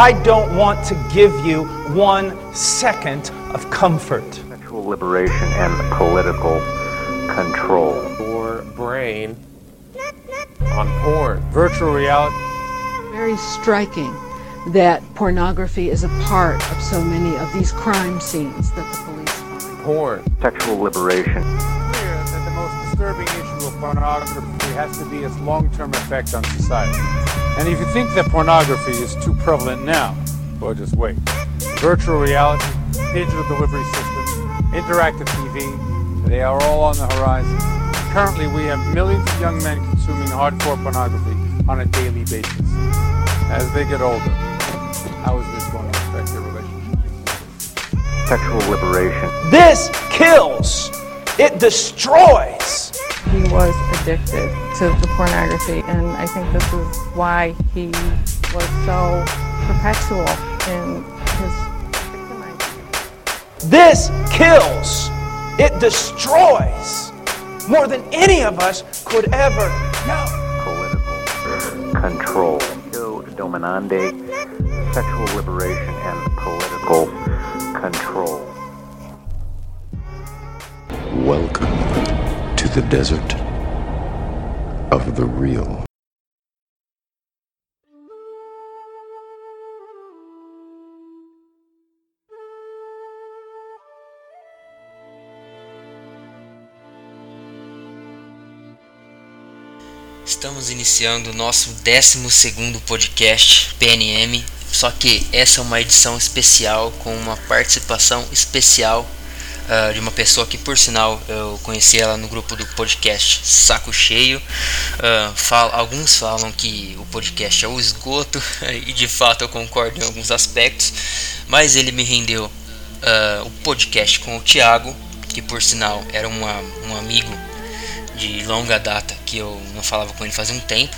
I don't want to give you one second of comfort. Sexual liberation and political control. Your brain on porn. Virtual reality. Very striking that pornography is a part of so many of these crime scenes that the police find. Porn. Sexual liberation. Clear that the most disturbing issue of pornography has to be its long-term effect on society. And if you think that pornography is too prevalent now, well, just wait. Virtual reality, digital delivery systems, interactive TV, they are all on the horizon. Currently, we have millions of young men consuming hardcore pornography on a daily basis. As they get older, how is this going to affect their relationship? Sexual liberation. This kills. It destroys. He was addicted to the pornography, and I think this is why he was so perpetual in his victimizing. This kills. It destroys. More than any of us could ever know. Political control. Yo dominande. Sexual liberation and political control. Welcome to the desert of the real. Estamos iniciando o nosso 12 podcast PNM, só que essa é uma edição especial com uma participação especial uh, de uma pessoa que, por sinal, eu conheci ela no grupo do podcast Saco Cheio. Uh, fal alguns falam que o podcast é o esgoto, e de fato eu concordo em alguns aspectos, mas ele me rendeu uh, o podcast com o Thiago, que, por sinal, era uma, um amigo de longa data que eu não falava com ele fazia um tempo.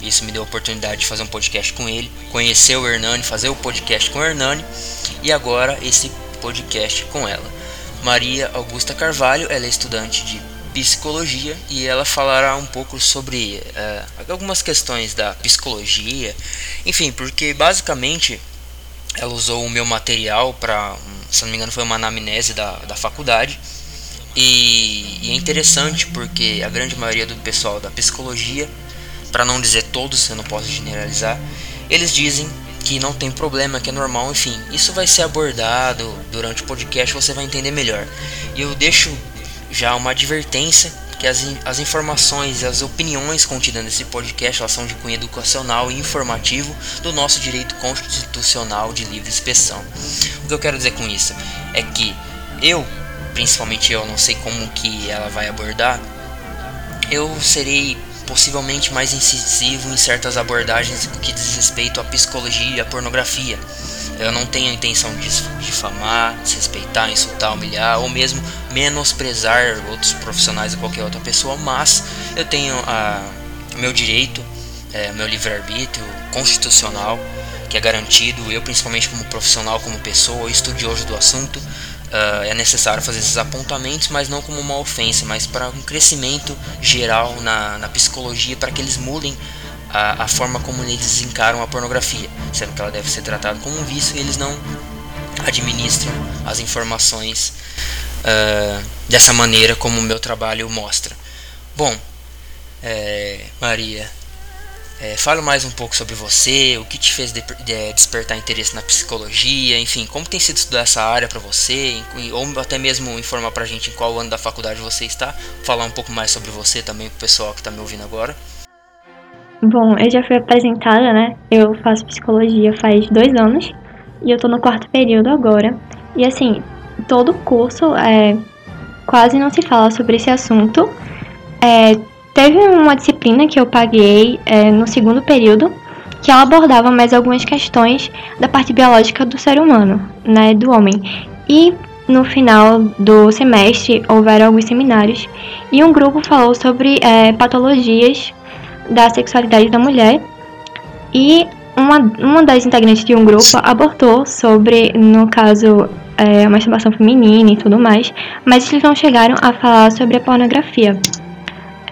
Isso me deu a oportunidade de fazer um podcast com ele, conhecer o Hernani, fazer o podcast com o Hernani e agora esse podcast com ela. Maria Augusta Carvalho, ela é estudante de psicologia e ela falará um pouco sobre uh, algumas questões da psicologia, enfim, porque basicamente ela usou o meu material para, se não me engano, foi uma anamnese da, da faculdade. E, e, é interessante porque a grande maioria do pessoal da psicologia, para não dizer todos, eu não posso generalizar, eles dizem que não tem problema, que é normal, enfim. Isso vai ser abordado durante o podcast, você vai entender melhor. E eu deixo já uma advertência que as, as informações e as opiniões contidas nesse podcast elas são de cunho educacional e informativo do nosso direito constitucional de livre expressão. O que eu quero dizer com isso é que eu principalmente eu não sei como que ela vai abordar, eu serei possivelmente mais incisivo em certas abordagens que diz respeito à psicologia e à pornografia. Eu não tenho a intenção de difamar, desrespeitar, insultar, humilhar ou mesmo menosprezar outros profissionais ou qualquer outra pessoa, mas eu tenho a, meu direito, é, meu livre-arbítrio constitucional, que é garantido, eu principalmente como profissional, como pessoa, estudioso do assunto, Uh, é necessário fazer esses apontamentos, mas não como uma ofensa, mas para um crescimento geral na, na psicologia, para que eles mudem a, a, forma como eles encaram a pornografia, sendo que ela deve ser tratada como um vício e eles não administram as informações uh, dessa maneira como o meu trabalho mostra. Bom, é, Maria, é, fala mais um pouco sobre você, o que te fez de, de, despertar interesse na psicologia, enfim, como tem sido estudar essa área para você, ou até mesmo informar pra gente em qual ano da faculdade você está, falar um pouco mais sobre você também pro pessoal que está me ouvindo agora. Bom, eu já fui apresentada, né? Eu faço psicologia faz dois anos e eu tô no quarto período agora. E assim, todo curso é, quase não se fala sobre esse assunto. É, Teve uma disciplina que eu paguei é, no segundo período que ela abordava mais algumas questões da parte biológica do ser humano, né, do homem. E no final do semestre houveram alguns seminários e um grupo falou sobre é, patologias da sexualidade da mulher e uma, uma das integrantes de um grupo abortou sobre, no caso, é, a masturbação feminina e tudo mais, mas eles não chegaram a falar sobre a pornografia.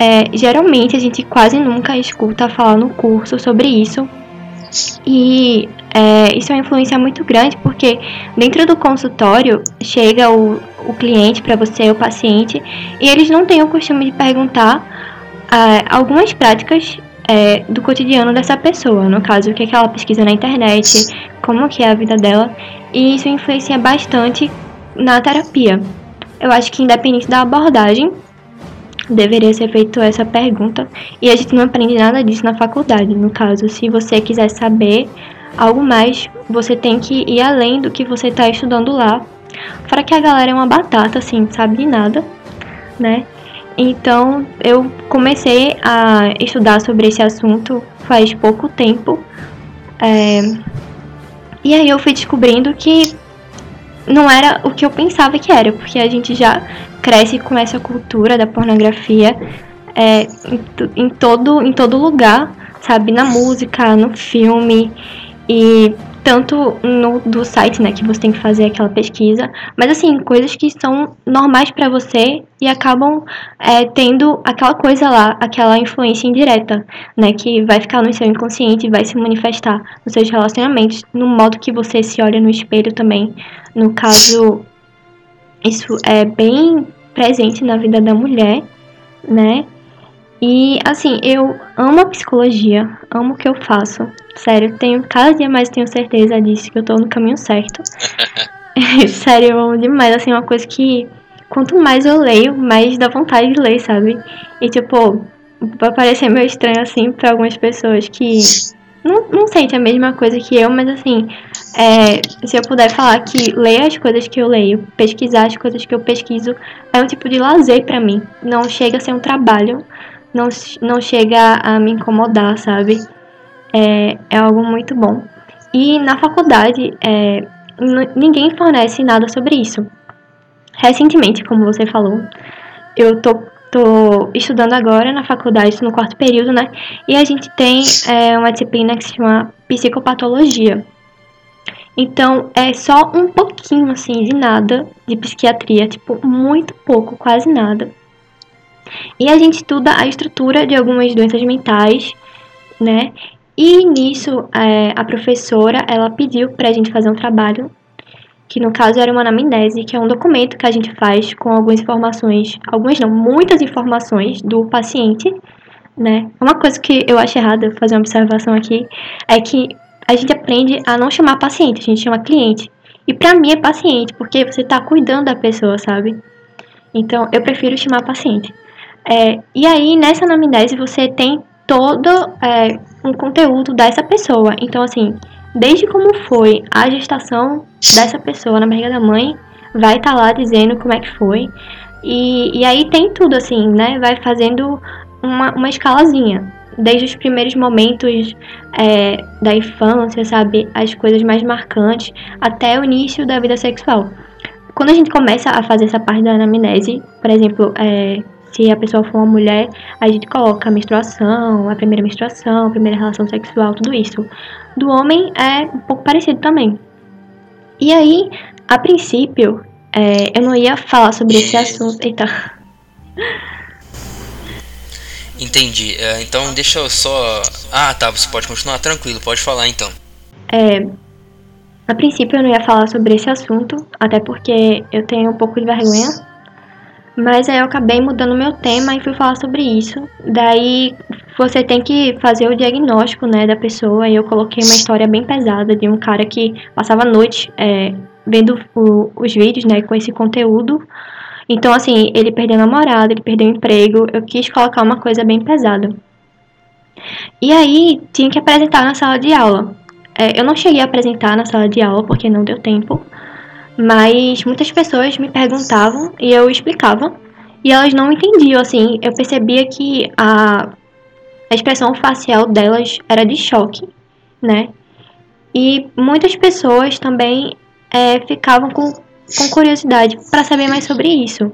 É, geralmente a gente quase nunca escuta falar no curso sobre isso, E é, isso é uma influência muito grande porque dentro do consultório chega o, o cliente para você, o paciente, e eles não têm o costume de perguntar é, algumas práticas é, do cotidiano dessa pessoa. No caso, o que, é que ela pesquisa na internet, como que é a vida dela, e isso influencia bastante na terapia. Eu acho que independente da abordagem, deveria ser feito essa pergunta e a gente não aprende nada disso na faculdade. No caso, se você quiser saber algo mais, você tem que ir além do que você está estudando lá. Fora que a galera é uma batata, assim, sabe de nada, né? Então eu comecei a estudar sobre esse assunto faz pouco tempo. É... E aí eu fui descobrindo que não era o que eu pensava que era, porque a gente já cresce com essa cultura da pornografia é, em, em, todo, em todo lugar, sabe? Na música, no filme e tanto no do site, né, que você tem que fazer aquela pesquisa, mas assim, coisas que são normais para você e acabam é, tendo aquela coisa lá, aquela influência indireta, né, que vai ficar no seu inconsciente e vai se manifestar nos seus relacionamentos, no modo que você se olha no espelho também. No caso, isso é bem presente na vida da mulher, né? E assim, eu amo a psicologia, amo o que eu faço. Sério, tenho cada dia mais tenho certeza disso que eu tô no caminho certo. Sério, eu amo demais, assim, uma coisa que quanto mais eu leio, mais dá vontade de ler, sabe? E tipo, vai parecer meio estranho assim para algumas pessoas que não, não sente a mesma coisa que eu, mas assim, é, se eu puder falar que ler as coisas que eu leio, pesquisar as coisas que eu pesquiso, é um tipo de lazer para mim. Não chega a ser um trabalho, não, não chega a me incomodar, sabe? É, é algo muito bom. E na faculdade, é, ninguém fornece nada sobre isso. Recentemente, como você falou, eu tô tô estudando agora na faculdade, no quarto período, né? E a gente tem é, uma disciplina que se chama psicopatologia. Então, é só um pouquinho, assim, de nada de psiquiatria, tipo, muito pouco, quase nada. E a gente estuda a estrutura de algumas doenças mentais, né? E nisso, é, a professora, ela pediu pra gente fazer um trabalho que no caso era uma anamnese, que é um documento que a gente faz com algumas informações, algumas não, muitas informações do paciente, né? Uma coisa que eu acho errada fazer uma observação aqui é que a gente aprende a não chamar paciente, a gente chama cliente. E pra mim é paciente, porque você tá cuidando da pessoa, sabe? Então eu prefiro chamar paciente. É, e aí nessa anamnese você tem todo é, um conteúdo dessa pessoa. Então, assim, desde como foi a gestação dessa pessoa na barriga da mãe, vai estar tá lá dizendo como é que foi. E, e aí tem tudo assim, né? Vai fazendo uma, uma escalazinha. Desde os primeiros momentos é, da infância, sabe? As coisas mais marcantes, até o início da vida sexual. Quando a gente começa a fazer essa parte da anamnese, por exemplo, é, se a pessoa for uma mulher, a gente coloca a menstruação, a primeira menstruação, a primeira relação sexual, tudo isso. Do homem é um pouco parecido também. E aí, a princípio, é, eu não ia falar sobre esse assunto. Eita. Entendi. É, então deixa eu só. Ah, tá. Você pode continuar tranquilo. Pode falar então. É. A princípio eu não ia falar sobre esse assunto, até porque eu tenho um pouco de vergonha. Mas aí eu acabei mudando meu tema e fui falar sobre isso. Daí você tem que fazer o diagnóstico, né, da pessoa. E eu coloquei uma história bem pesada de um cara que passava a noite é, vendo o, os vídeos, né, com esse conteúdo. Então, assim, ele perdeu namorado, ele perdeu emprego. Eu quis colocar uma coisa bem pesada. E aí, tinha que apresentar na sala de aula. É, eu não cheguei a apresentar na sala de aula porque não deu tempo. Mas muitas pessoas me perguntavam e eu explicava. E elas não entendiam, assim. Eu percebia que a a expressão facial delas era de choque, né? E muitas pessoas também é, ficavam com, com curiosidade para saber mais sobre isso.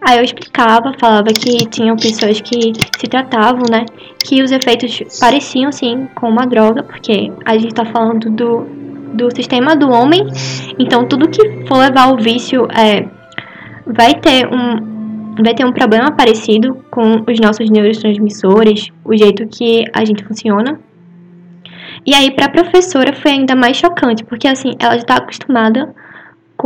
Aí eu explicava, falava que tinham pessoas que se tratavam, né? Que os efeitos pareciam sim com uma droga, porque a gente tá falando do, do sistema do homem, então tudo que for levar ao vício é, vai ter um, vai ter um problema parecido com os nossos neurotransmissores, o jeito que a gente funciona. E aí, para a professora foi ainda mais chocante, porque assim, ela já está acostumada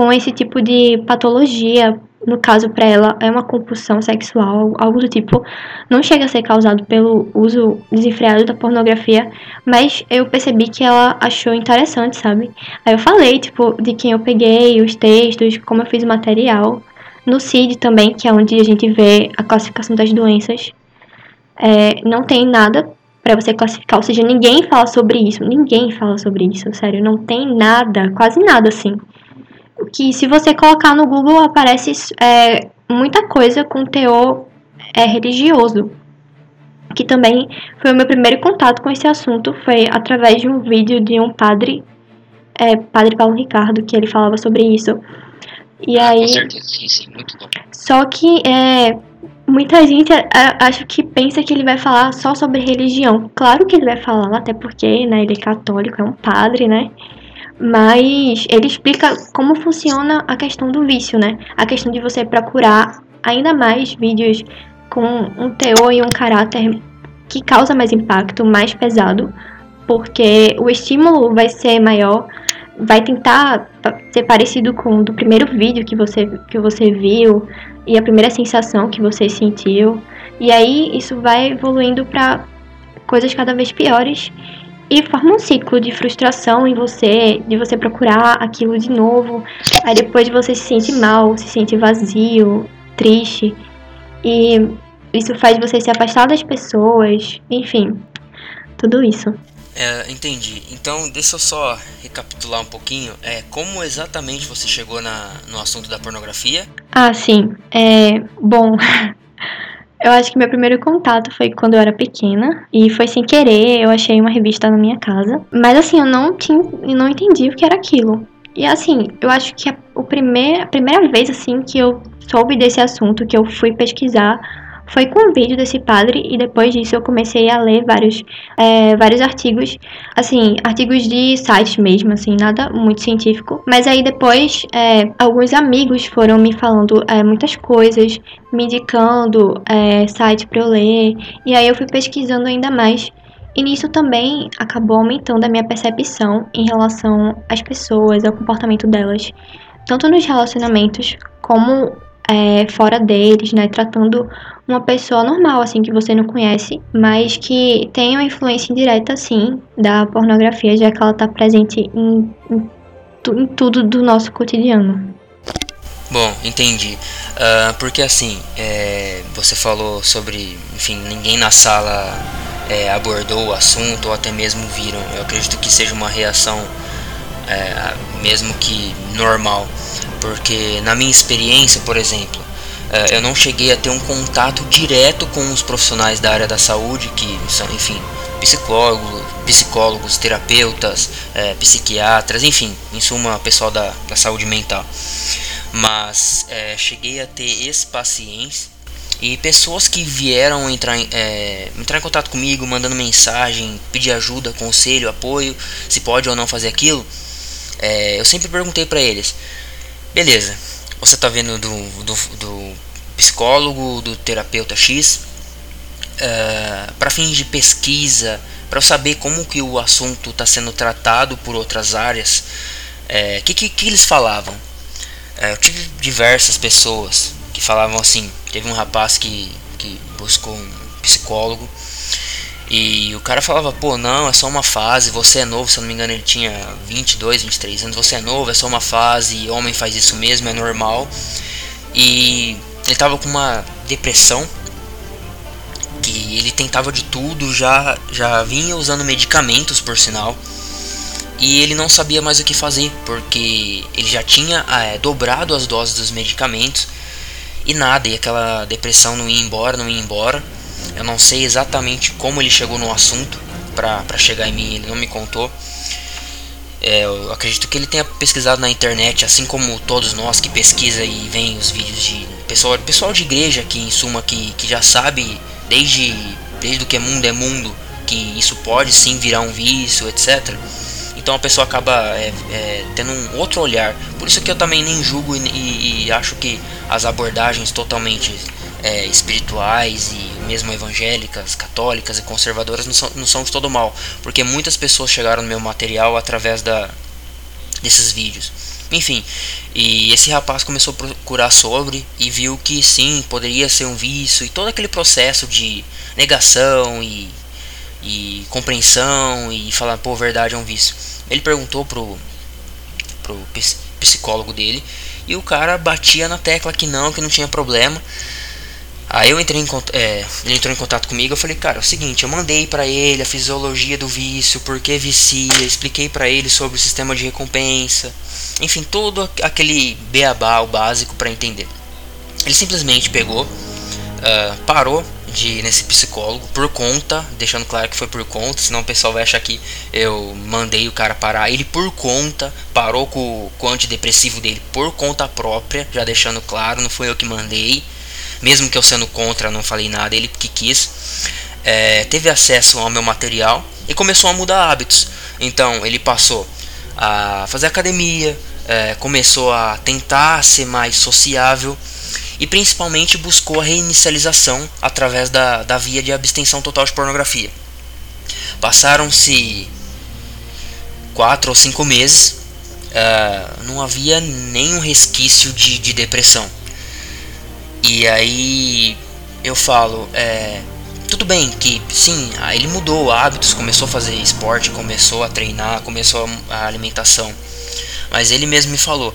com esse tipo de patologia. No caso, para ela, é uma compulsão sexual, algo do tipo. Não chega a ser causado pelo uso desenfreado da pornografia, mas eu percebi que ela achou interessante, sabe? Aí eu falei, tipo, de quem eu peguei, os textos, como eu fiz o material. No CID também, que é onde a gente vê a classificação das doenças. É, não tem nada para você classificar, ou seja, ninguém fala sobre isso, ninguém fala sobre isso, sério, não tem nada, quase nada assim. Que se você colocar no Google aparece é, muita coisa com teor é, religioso. Que também foi o meu primeiro contato com esse assunto, foi através de um vídeo de um padre, é, Padre Paulo Ricardo, que ele falava sobre isso. E Ah, aí. com certeza, sim, sim, muito bom. Só que é, muita gente é, acho que pensa que ele vai falar só sobre religião. Claro que ele vai falar, até porque né, ele é católico, é um padre, né? Mas ele explica como funciona a questão do vício, né? A questão de você procurar ainda mais vídeos com um teor e um caráter que causa mais impacto, mais pesado, porque o estímulo vai ser maior, vai tentar ser parecido com o do primeiro vídeo que você, que você viu e a primeira sensação que você sentiu. E aí isso vai evoluindo para coisas cada vez piores e forma um ciclo de frustração em você, de você procurar aquilo de novo. Aí depois você se sente mal, se sente vazio, triste. E isso faz você se afastar das pessoas, enfim, tudo isso. É, entendi. Então, deixa eu só recapitular um pouquinho. É, como exatamente você chegou na, no assunto da pornografia? Ah, sim. É, bom, eu acho que meu primeiro contato foi quando eu era pequena e foi sem querer, eu achei uma revista na minha casa. Mas assim, eu não tinha, eu não entendi o que era aquilo. E assim, eu acho que a, o primeir, a primeira vez assim que eu soube desse assunto, que eu fui pesquisar, foi com um vídeo desse padre e depois disso eu comecei a ler vários, é, vários artigos, assim, artigos de sites mesmo, assim, nada muito científico. Mas aí depois é, alguns amigos foram me falando é, muitas coisas, me indicando é, sites para eu ler, e aí eu fui pesquisando ainda mais. E nisso também acabou aumentando a minha percepção em relação às pessoas, ao comportamento delas, tanto nos relacionamentos como é, fora deles, né? Tratando uma pessoa normal, assim, que você não conhece, mas que tem uma influência indireta, assim, da pornografia, já que ela tá presente em, em, em tudo do nosso cotidiano. Bom, entendi. Ah, porque assim, é, você falou sobre, enfim, ninguém na sala é, abordou o assunto ou até mesmo viram. Eu acredito que seja uma reação, é, mesmo que normal. Porque na minha experiência, por exemplo, eu não cheguei a ter um contato direto com os profissionais da área da saúde, que são, enfim, psicólogos, psicólogos terapeutas, é, psiquiatras, enfim, em suma, pessoal da, da saúde mental mas é, cheguei a ter ex-pacientes e pessoas que vieram entrar em, é, entrar em contato comigo, mandando mensagem, pedir ajuda, conselho, apoio, se pode ou não fazer aquilo. Eu sempre perguntei para eles: beleza, você tá vendo do, do, do psicólogo, do terapeuta X, para fins de pesquisa, para saber como que o assunto está sendo tratado por outras áreas, o é, que, que, que eles falavam? É, eu tive diversas pessoas que falavam assim. Teve um rapaz que, que buscou um psicólogo e o cara falava: pô, não, é só uma fase. Você é novo, se eu não me engano, ele tinha 22, 23 anos. Você é novo, é só uma fase. Homem faz isso mesmo, é normal. E ele tava com uma depressão que ele tentava de tudo, já, já vinha usando medicamentos, por sinal e ele não sabia mais o que fazer porque ele já tinha é, dobrado as doses dos medicamentos e nada, e aquela depressão não ia embora, não ia embora. Eu não sei exatamente como ele chegou no assunto para chegar em mim, ele não me contou. É, eu acredito que ele tenha pesquisado na internet, assim como todos nós que pesquisa e vem os vídeos de pessoal, pessoal de igreja que em suma que, que já sabe desde desde o que é mundo é mundo que isso pode sim virar um vício, etc. Então a pessoa acaba é, é, tendo um outro olhar. Por isso que eu também nem julgo e, e, e, acho que as abordagens totalmente é, espirituais e mesmo evangélicas, católicas e conservadoras não são, não são de todo mal, porque muitas pessoas chegaram no meu material através da, desses vídeos. Enfim, e esse rapaz começou a procurar sobre e viu que sim, poderia ser um vício e todo aquele processo de negação e, e compreensão e falar, pô, verdade é um vício. Ele perguntou pro, pro psicólogo dele e o cara batia na tecla que não, que não tinha problema. Aí eu entrei em é, ele entrou em contato comigo, eu falei, cara, é o seguinte, eu mandei para ele a fisiologia do vício, por que vicia, expliquei para ele sobre o sistema de recompensa, enfim, todo aquele beabá, o básico para entender. Ele simplesmente pegou, uh, parou de nesse psicólogo por conta, deixando claro que foi por conta, senão o pessoal vai achar que eu mandei o cara parar. Ele por conta parou com, com o antidepressivo dele por conta própria, já deixando claro, não foi eu que mandei mesmo que eu sendo contra, não falei nada, ele que quis, é, teve acesso ao meu material e começou a mudar hábitos. Então ele passou a fazer academia, é, começou a tentar ser mais sociável e principalmente buscou a reinicialização através da, da via de abstenção total de pornografia. Passaram-se quatro ou cinco meses, uh, não havia nenhum resquício de, de depressão. E aí eu falo, é, tudo bem que sim, ele mudou hábitos, começou a fazer esporte, começou a treinar, começou a, alimentação. Mas ele mesmo me falou,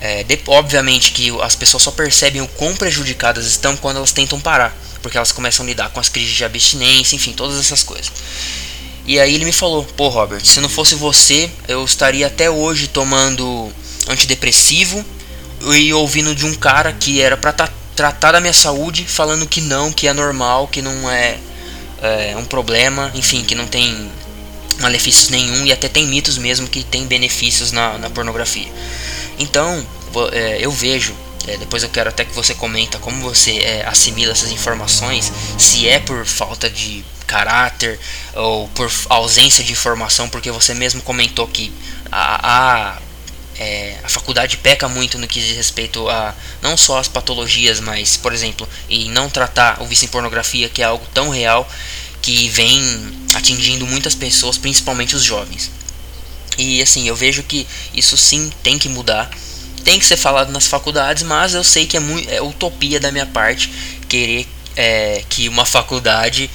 é, de, obviamente que as pessoas só percebem o quão prejudicadas estão quando elas tentam parar, porque elas começam a lidar com as crises de abstinência, enfim, todas essas coisas. E aí ele me falou, pô Robert, se não fosse você, eu estaria até hoje tomando antidepressivo e ouvindo de um cara que era pra tá tratar da minha saúde falando que não, que é normal, que não é, é um problema, enfim, que não tem malefícios nenhum e até tem mitos mesmo que tem benefícios na, na pornografia. Então, é, eu vejo, é, depois eu quero até que você comenta como você é, assimila essas informações, se é por falta de caráter ou por ausência de informação, porque você mesmo comentou que a, a é, a faculdade peca muito no que diz respeito a não só as patologias, mas, por exemplo, em não tratar o vício em pornografia, que é algo tão real que vem atingindo muitas pessoas, principalmente os jovens. E assim, eu vejo que isso sim tem que mudar, tem que ser falado nas faculdades, mas eu sei que é, muito, é utopia da minha parte querer é, que uma faculdade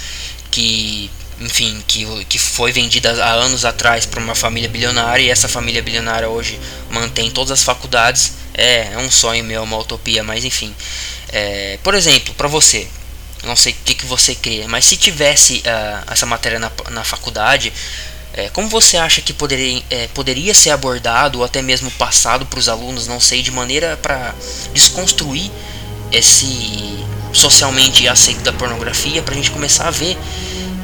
que enfim, que, que foi vendida há anos atrás para uma família bilionária e essa família bilionária hoje mantém todas as faculdades. É, é um sonho meu, uma utopia, mas enfim. É, por exemplo, para você, não sei o que, que você crê, mas se tivesse uh, essa matéria na, na faculdade, é, como você acha que poderia, é, poderia ser abordado ou até mesmo passado para os alunos, não sei, de maneira para desconstruir esse socialmente aceito da pornografia, para a gente começar a ver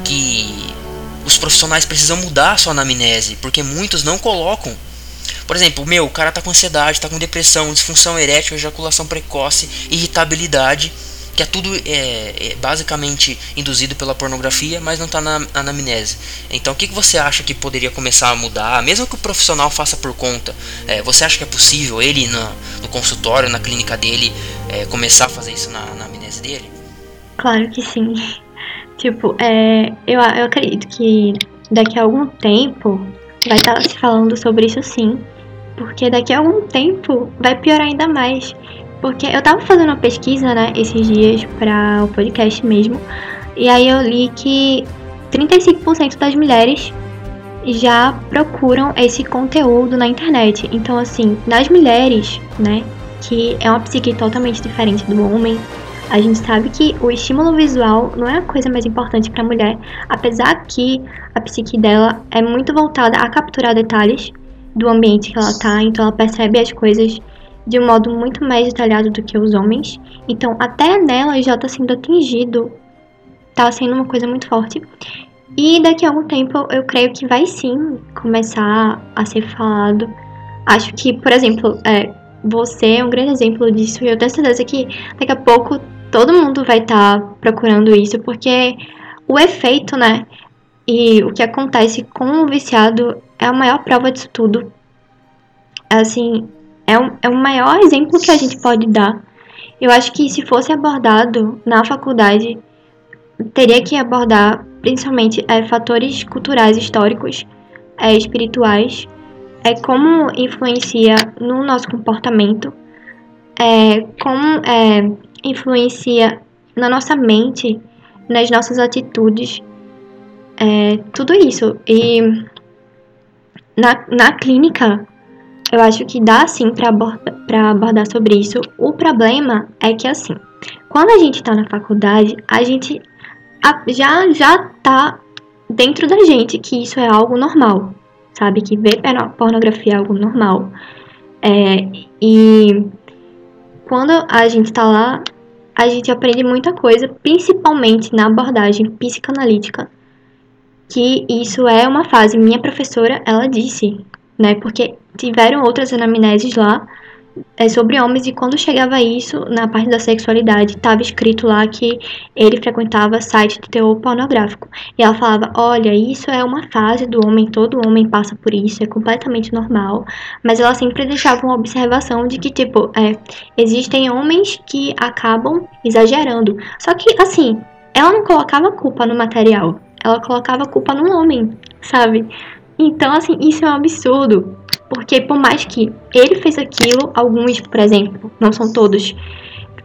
que os profissionais precisam mudar a sua anamnese, porque muitos não colocam. Por exemplo, meu, o cara tá com ansiedade, tá com depressão, disfunção erétil, ejaculação precoce, irritabilidade, que é tudo é, é basicamente induzido pela pornografia, mas não está na anamnese. Então, o que, que você acha que poderia começar a mudar, mesmo que o profissional faça por conta? É, você acha que é possível ele no, no consultório, na clínica dele, é, começar a fazer isso na anamnese dele? Claro que sim. Tipo, é, eu, eu acredito que daqui a algum tempo vai estar tá se falando sobre isso sim. Porque daqui a algum tempo vai piorar ainda mais. Porque eu tava fazendo uma pesquisa, né, esses dias para o podcast mesmo. E aí eu li que 35% das mulheres já procuram esse conteúdo na internet. Então, assim, nas mulheres, né, que é uma psique totalmente diferente do homem, a gente sabe que o estímulo visual não é a coisa mais importante para a mulher, apesar que a psique dela é muito voltada a capturar detalhes do ambiente que ela está, então ela percebe as coisas de um modo muito mais detalhado do que os homens. Então, até nela já está sendo atingido, está sendo uma coisa muito forte. E daqui a algum tempo eu creio que vai sim começar a ser falado. Acho que, por exemplo, é, você é um grande exemplo disso e eu tenho certeza que daqui a pouco todo mundo vai estar tá procurando isso, porque o efeito, né? E o que acontece com o viciado é a maior prova disso tudo. Assim, é, um, é o maior exemplo que a gente pode dar Eu acho que se fosse abordado na faculdade, teria que abordar principalmente é, fatores culturais históricos, é, espirituais, é como influencia no nosso comportamento, é, como é, influencia na nossa mente, nas nossas atitudes, é, tudo isso. E na, na clínica, eu acho que dá sim para abordar, abordar sobre isso. O problema é que, assim, quando a gente está na faculdade, a gente já, já tá dentro da gente que isso é algo normal, sabe? Que ver pornografia é algo normal. É, e quando a gente tá lá, a gente aprende muita coisa, principalmente na abordagem psicanalítica, que isso é uma fase. Minha professora, ela disse, né? Porque tiveram outras anamneses lá é, sobre homens e quando chegava isso, na parte da sexualidade, estava escrito lá que ele frequentava site de teor pornográfico. E ela falava, olha, isso é uma fase do homem, todo homem passa por isso, é completamente normal. Mas ela sempre deixava uma observação de que, tipo, é, existem homens que acabam exagerando. Só que, assim, ela não colocava culpa no material, ela colocava culpa no homem, sabe? Então, assim, isso é um absurdo. Porque por mais que ele fez aquilo, alguns, por exemplo, não são todos,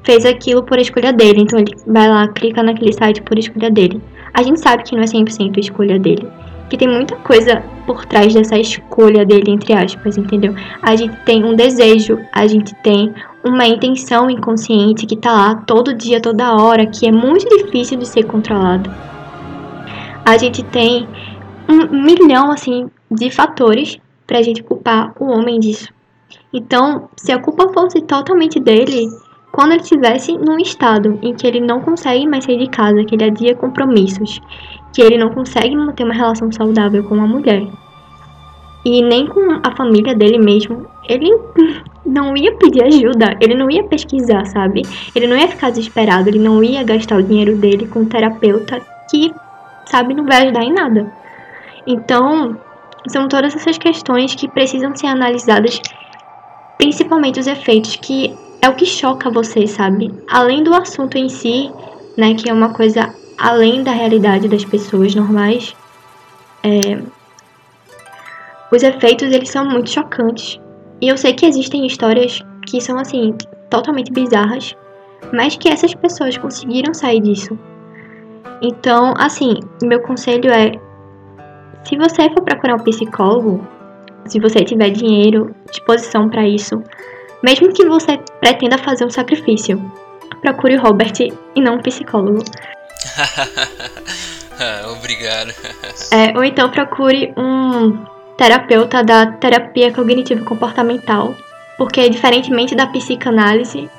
fez aquilo por escolha dele. Então ele vai lá, clica naquele site por escolha dele. A gente sabe que não é 100% escolha dele. Que tem muita coisa por trás dessa escolha dele, entre aspas, entendeu? A gente tem um desejo, a gente tem uma intenção inconsciente que tá lá todo dia, toda hora, que é muito difícil de ser controlado. A gente tem um milhão, assim, de fatores pra gente culpar o homem disso. Então, se a culpa fosse totalmente dele, quando ele estivesse num estado em que ele não consegue mais sair de casa, que ele adia compromissos, que ele não consegue manter uma relação saudável com uma mulher, e nem com a família dele mesmo, ele não ia pedir ajuda, ele não ia pesquisar, sabe? Ele não ia ficar desesperado, ele não ia gastar o dinheiro dele com um terapeuta que, sabe, não vai ajudar em nada. Então, são todas essas questões que precisam ser analisadas, principalmente os efeitos, que é o que choca você, sabe? Além do assunto em si, né, que é uma coisa além da realidade das pessoas normais, é... os efeitos eles são muito chocantes. E eu sei que existem histórias que são assim totalmente bizarras, mas que essas pessoas conseguiram sair disso. Então, assim, meu conselho é se você for procurar um psicólogo, se você tiver dinheiro, disposição para isso, mesmo que você pretenda fazer um sacrifício, procure o Robert e não um psicólogo. Obrigado. É, ou então procure um terapeuta da terapia cognitivo comportamental, porque diferentemente da psicanálise,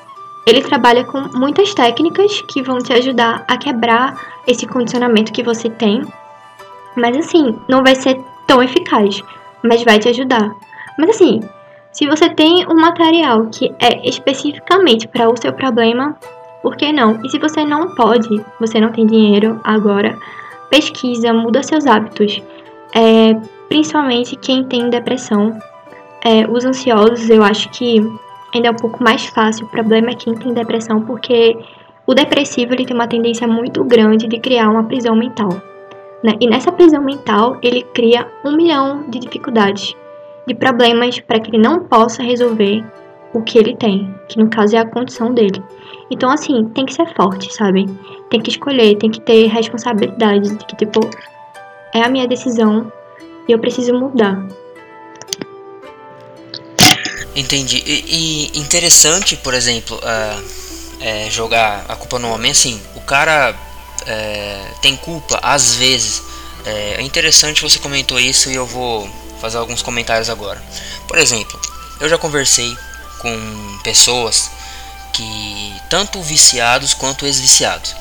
ele trabalha com muitas técnicas que vão te ajudar a quebrar esse condicionamento que você tem mas assim, não vai ser tão eficaz, mas vai te ajudar. Mas assim, se você tem um material que é especificamente para o seu problema, por que não? E se você não pode, você não tem dinheiro agora, pesquisa, muda seus hábitos. É, principalmente quem tem depressão. É, os ansiosos, eu acho que ainda é um pouco mais fácil. O problema é quem tem depressão, porque o depressivo ele tem uma tendência muito grande de criar uma prisão mental. Né? E nessa prisão mental, ele cria um milhão de dificuldades, de problemas para que ele não possa resolver o que ele tem, que no caso é a condição dele. Então, assim, tem que ser forte, sabe? Tem que escolher, tem que ter responsabilidade de que, tipo, é a minha decisão e eu preciso mudar. Entendi. E, e interessante, por exemplo, uh, é, jogar a culpa no homem, assim, o cara é, tem culpa às vezes. É, é interessante você comentou isso e eu vou fazer alguns comentários agora. Por exemplo, eu já conversei com pessoas que tanto viciados quanto ex-viciados.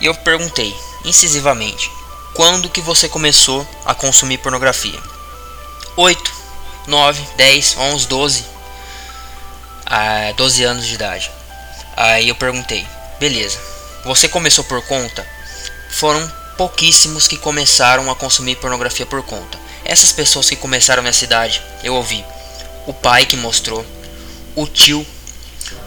E eu perguntei incisivamente: quando que você começou a consumir pornografia? 8, 9, 10, 11, 12, a 12 anos de idade. Aí eu perguntei: beleza, você começou por conta? Foram pouquíssimos que começaram a consumir pornografia por conta. Essas pessoas que começaram nessa idade, eu ouvi o pai que mostrou, o tio,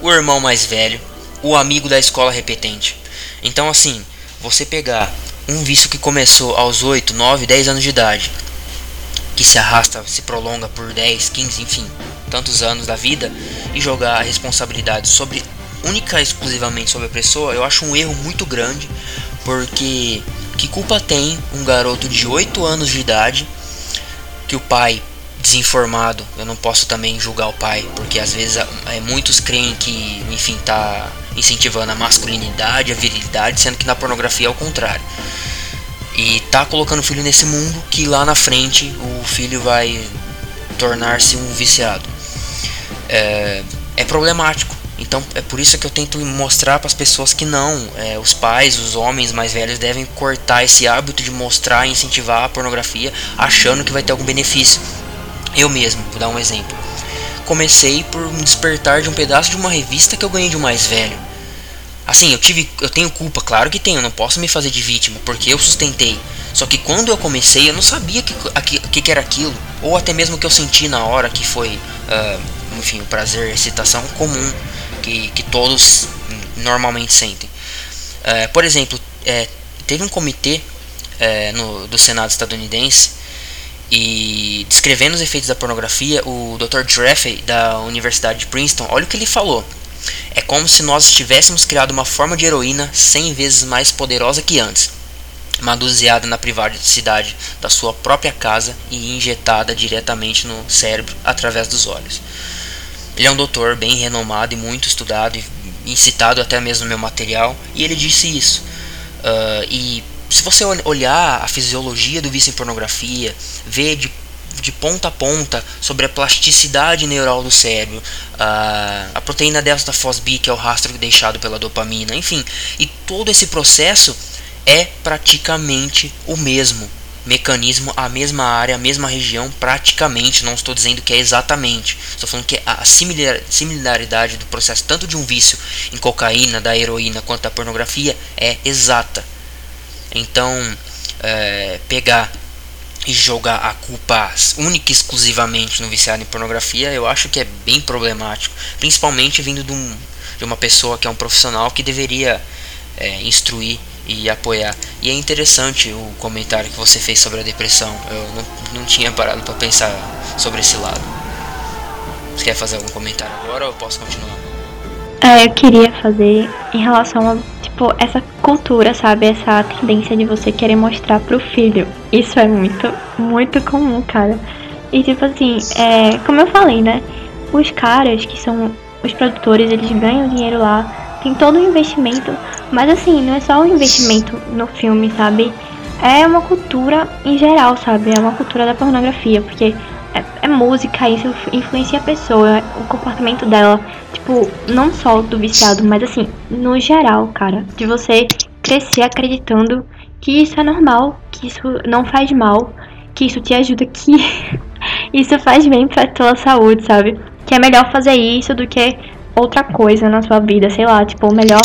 o irmão mais velho, o amigo da escola repetente. Então, assim, você pegar um vício que começou aos 8, 9, 10 anos de idade, que se arrasta, se prolonga por 10, 15, enfim, tantos anos da vida, e jogar a responsabilidade sobre única e exclusivamente sobre a pessoa, eu acho um erro muito grande, porque que culpa tem um garoto de 8 anos de idade que o pai desinformado, eu não posso também julgar o pai, porque às vezes é, muitos creem que, enfim, tá incentivando a masculinidade, a virilidade, sendo que na pornografia é o contrário. E tá colocando o filho nesse mundo que lá na frente o filho vai tornar-se um viciado. É, é problemático. Então é por isso que eu tento mostrar para as pessoas que não, é, os pais, os homens mais velhos devem cortar esse hábito de mostrar e incentivar a pornografia achando que vai ter algum benefício. Eu mesmo, vou dar um exemplo. Comecei por me despertar de um pedaço de uma revista que eu ganhei de um mais velho. Assim, eu tive, eu tenho culpa, claro que tenho, não posso me fazer de vítima, porque eu sustentei. Só que quando eu comecei, eu não sabia que que, que era aquilo, ou até mesmo que eu senti na hora, que foi, uh, enfim, o prazer, a excitação comum que, que todos normalmente sentem. Uh, por exemplo, é, teve um comitê é, no, do Senado estadunidense e descrevendo os efeitos da pornografia, o Dr. Jeffrey da Universidade de Princeton, olha o que ele falou. É como se nós tivéssemos criado uma forma de heroína 100 vezes mais poderosa que antes, manuseada na privacidade da sua própria casa e injetada diretamente no cérebro através dos olhos. Ele é um doutor bem renomado e muito estudado e citado até mesmo no meu material, e ele disse isso. Uh, e se você olhar a fisiologia do vício em pornografia, ver de, de ponta a ponta sobre a plasticidade neural do cérebro, a, a proteína delta FOSB, que é o rastro deixado pela dopamina, enfim, e todo esse processo é praticamente o mesmo mecanismo, a mesma área, a mesma região, praticamente. Não estou dizendo que é exatamente. Estou falando que a similaridade do processo, tanto de um vício em cocaína, da heroína, quanto da pornografia, é exata. Então, é, pegar e jogar a culpa única e exclusivamente no viciado em pornografia, eu acho que é bem problemático, principalmente vindo de, um, de uma pessoa que é um profissional que deveria é, instruir e apoiar. E é interessante o comentário que você fez sobre a depressão. Eu não, não tinha parado para pensar sobre esse lado. Você quer fazer algum comentário agora ou eu posso continuar? É, eu queria fazer em relação a tipo, essa cultura, sabe? Essa tendência de você querer mostrar pro filho. Isso é muito, muito comum, cara. E tipo assim, é, como eu falei, né? Os caras que são os produtores, eles ganham dinheiro lá, tem todo um investimento, mas assim, não é só um investimento no filme, sabe? É uma cultura em geral, sabe? É uma cultura da pornografia, porque é, é música, isso influencia a pessoa, o comportamento dela. Tipo, não só do viciado, mas assim, no geral, cara. De você crescer acreditando que isso é normal, que isso não faz mal, que isso te ajuda, que isso faz bem pra tua saúde, sabe? Que é melhor fazer isso do que outra coisa na sua vida, sei lá, tipo, melhor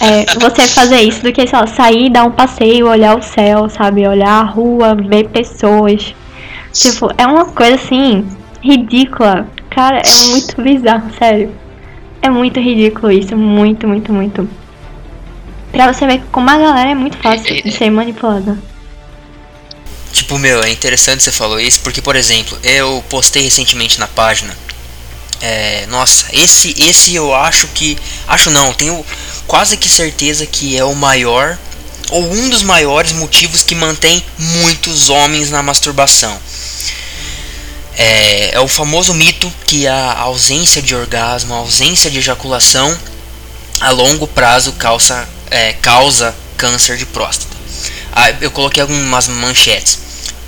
é, você fazer isso do que, sei lá, sair, dar um passeio, olhar o céu, sabe? Olhar a rua, ver pessoas. Tipo, é uma coisa assim, ridícula. Cara, é muito bizarro, sério. É muito ridículo isso, muito, muito, muito. Pra você ver como a galera é muito fácil de ser manipulada. Tipo, meu, é interessante você falou isso, porque, por exemplo, eu postei recentemente na página. É, nossa, esse, esse eu acho que. Acho não, tenho quase que certeza que é o maior, ou um dos maiores motivos que mantém muitos homens na masturbação é, é o famoso mito que a ausência de orgasmo, a ausência de ejaculação a longo prazo causa, é, causa câncer de próstata. Ah, eu coloquei algumas manchetes.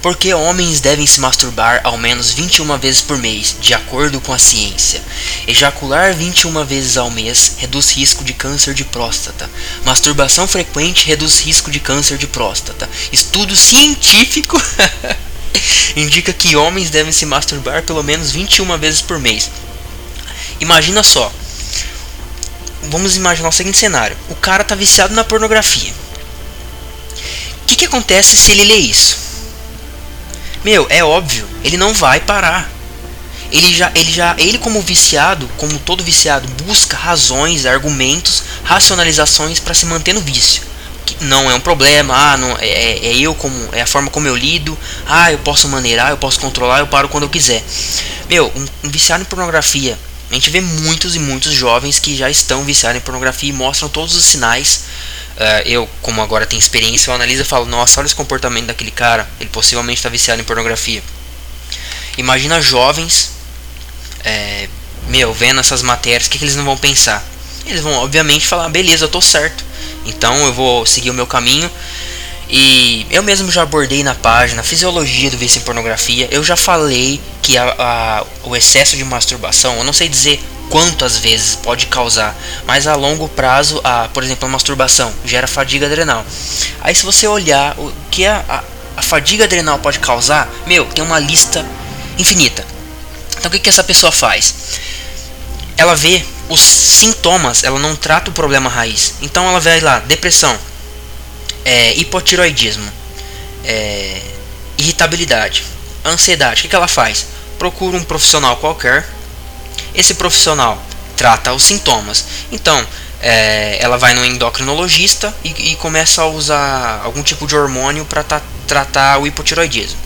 Porque homens devem se masturbar ao menos 21 vezes por mês, de acordo com a ciência. Ejacular 21 vezes ao mês reduz risco de câncer de próstata. Masturbação frequente reduz risco de câncer de próstata. Estudo científico indica que homens devem se masturbar pelo menos 21 vezes por mês. Imagina só. Vamos imaginar o seguinte cenário: o cara está viciado na pornografia. O que, que acontece se ele lê isso? Meu, é óbvio, ele não vai parar. ele já, ele já, ele como viciado, como todo viciado, busca razões, argumentos, racionalizações para se manter no vício. Que não é um problema, ah, não, é, é, é eu como, é a forma como eu lido, ah, eu posso maneirar, eu posso controlar, eu paro quando eu quiser. Meu, um, um viciado em pornografia, a gente vê muitos e muitos jovens que já estão viciados em pornografia e mostram todos os sinais. Uh, eu, como agora tenho experiência, eu analiso e falo: Nossa, olha esse comportamento daquele cara, ele possivelmente está viciado em pornografia. Imagina jovens, é, meu, vendo essas matérias, o que, que eles não vão pensar? Eles vão, obviamente, falar: Beleza, eu tô certo, então eu vou seguir o meu caminho. E eu mesmo já abordei na página Fisiologia do Vício em Pornografia. Eu já falei que a, a, o excesso de masturbação, eu não sei dizer quantas vezes pode causar, mas a longo prazo, a, por exemplo, a masturbação gera fadiga adrenal. Aí, se você olhar o que a, a, a fadiga adrenal pode causar, meu, tem uma lista infinita. Então, o que, que essa pessoa faz? Ela vê os sintomas, ela não trata o problema raiz. Então, ela vê lá depressão, é, hipotiroidismo, é, irritabilidade, ansiedade. O que, que ela faz? Procura um profissional qualquer. Esse profissional trata os sintomas. Então, é, ela vai no endocrinologista e, e, começa a usar algum tipo de hormônio para tratar o hipotiroidismo.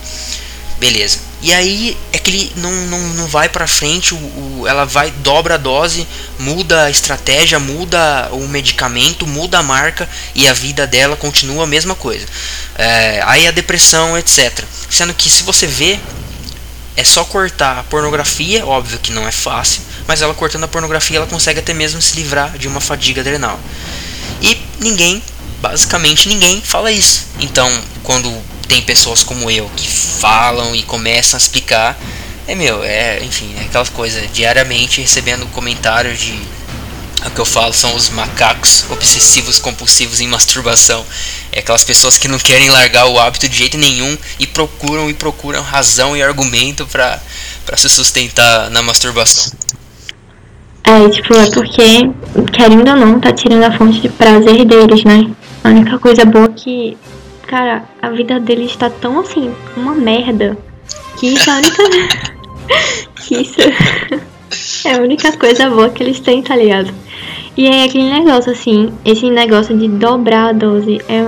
Beleza. E aí é que ele não, não, não vai para frente, o, o, ela vai, dobra a dose, muda a estratégia, muda o medicamento, muda a marca e a vida dela continua a mesma coisa. É, aí a depressão, etc. Sendo que se você vê, é só cortar a pornografia, óbvio que não é fácil, mas ela cortando a pornografia ela consegue até mesmo se livrar de uma fadiga adrenal. E ninguém, basicamente ninguém, fala isso. Então, quando tem pessoas como eu que falam e começam a explicar. É meu, é, enfim, é aquela coisa, diariamente recebendo comentários de o que eu falo são os macacos obsessivos compulsivos em masturbação. É aquelas pessoas que não querem largar o hábito de jeito nenhum e procuram e procuram razão e argumento para se sustentar na masturbação. É, tipo, é porque, querendo ou não, tá tirando a fonte de prazer deles, né? A única coisa boa que Cara, a vida dele está tão assim, uma merda. Que isso é a única. que isso é a única coisa boa que eles têm, tá ligado? E aí aquele negócio assim, esse negócio de dobrar a dose é.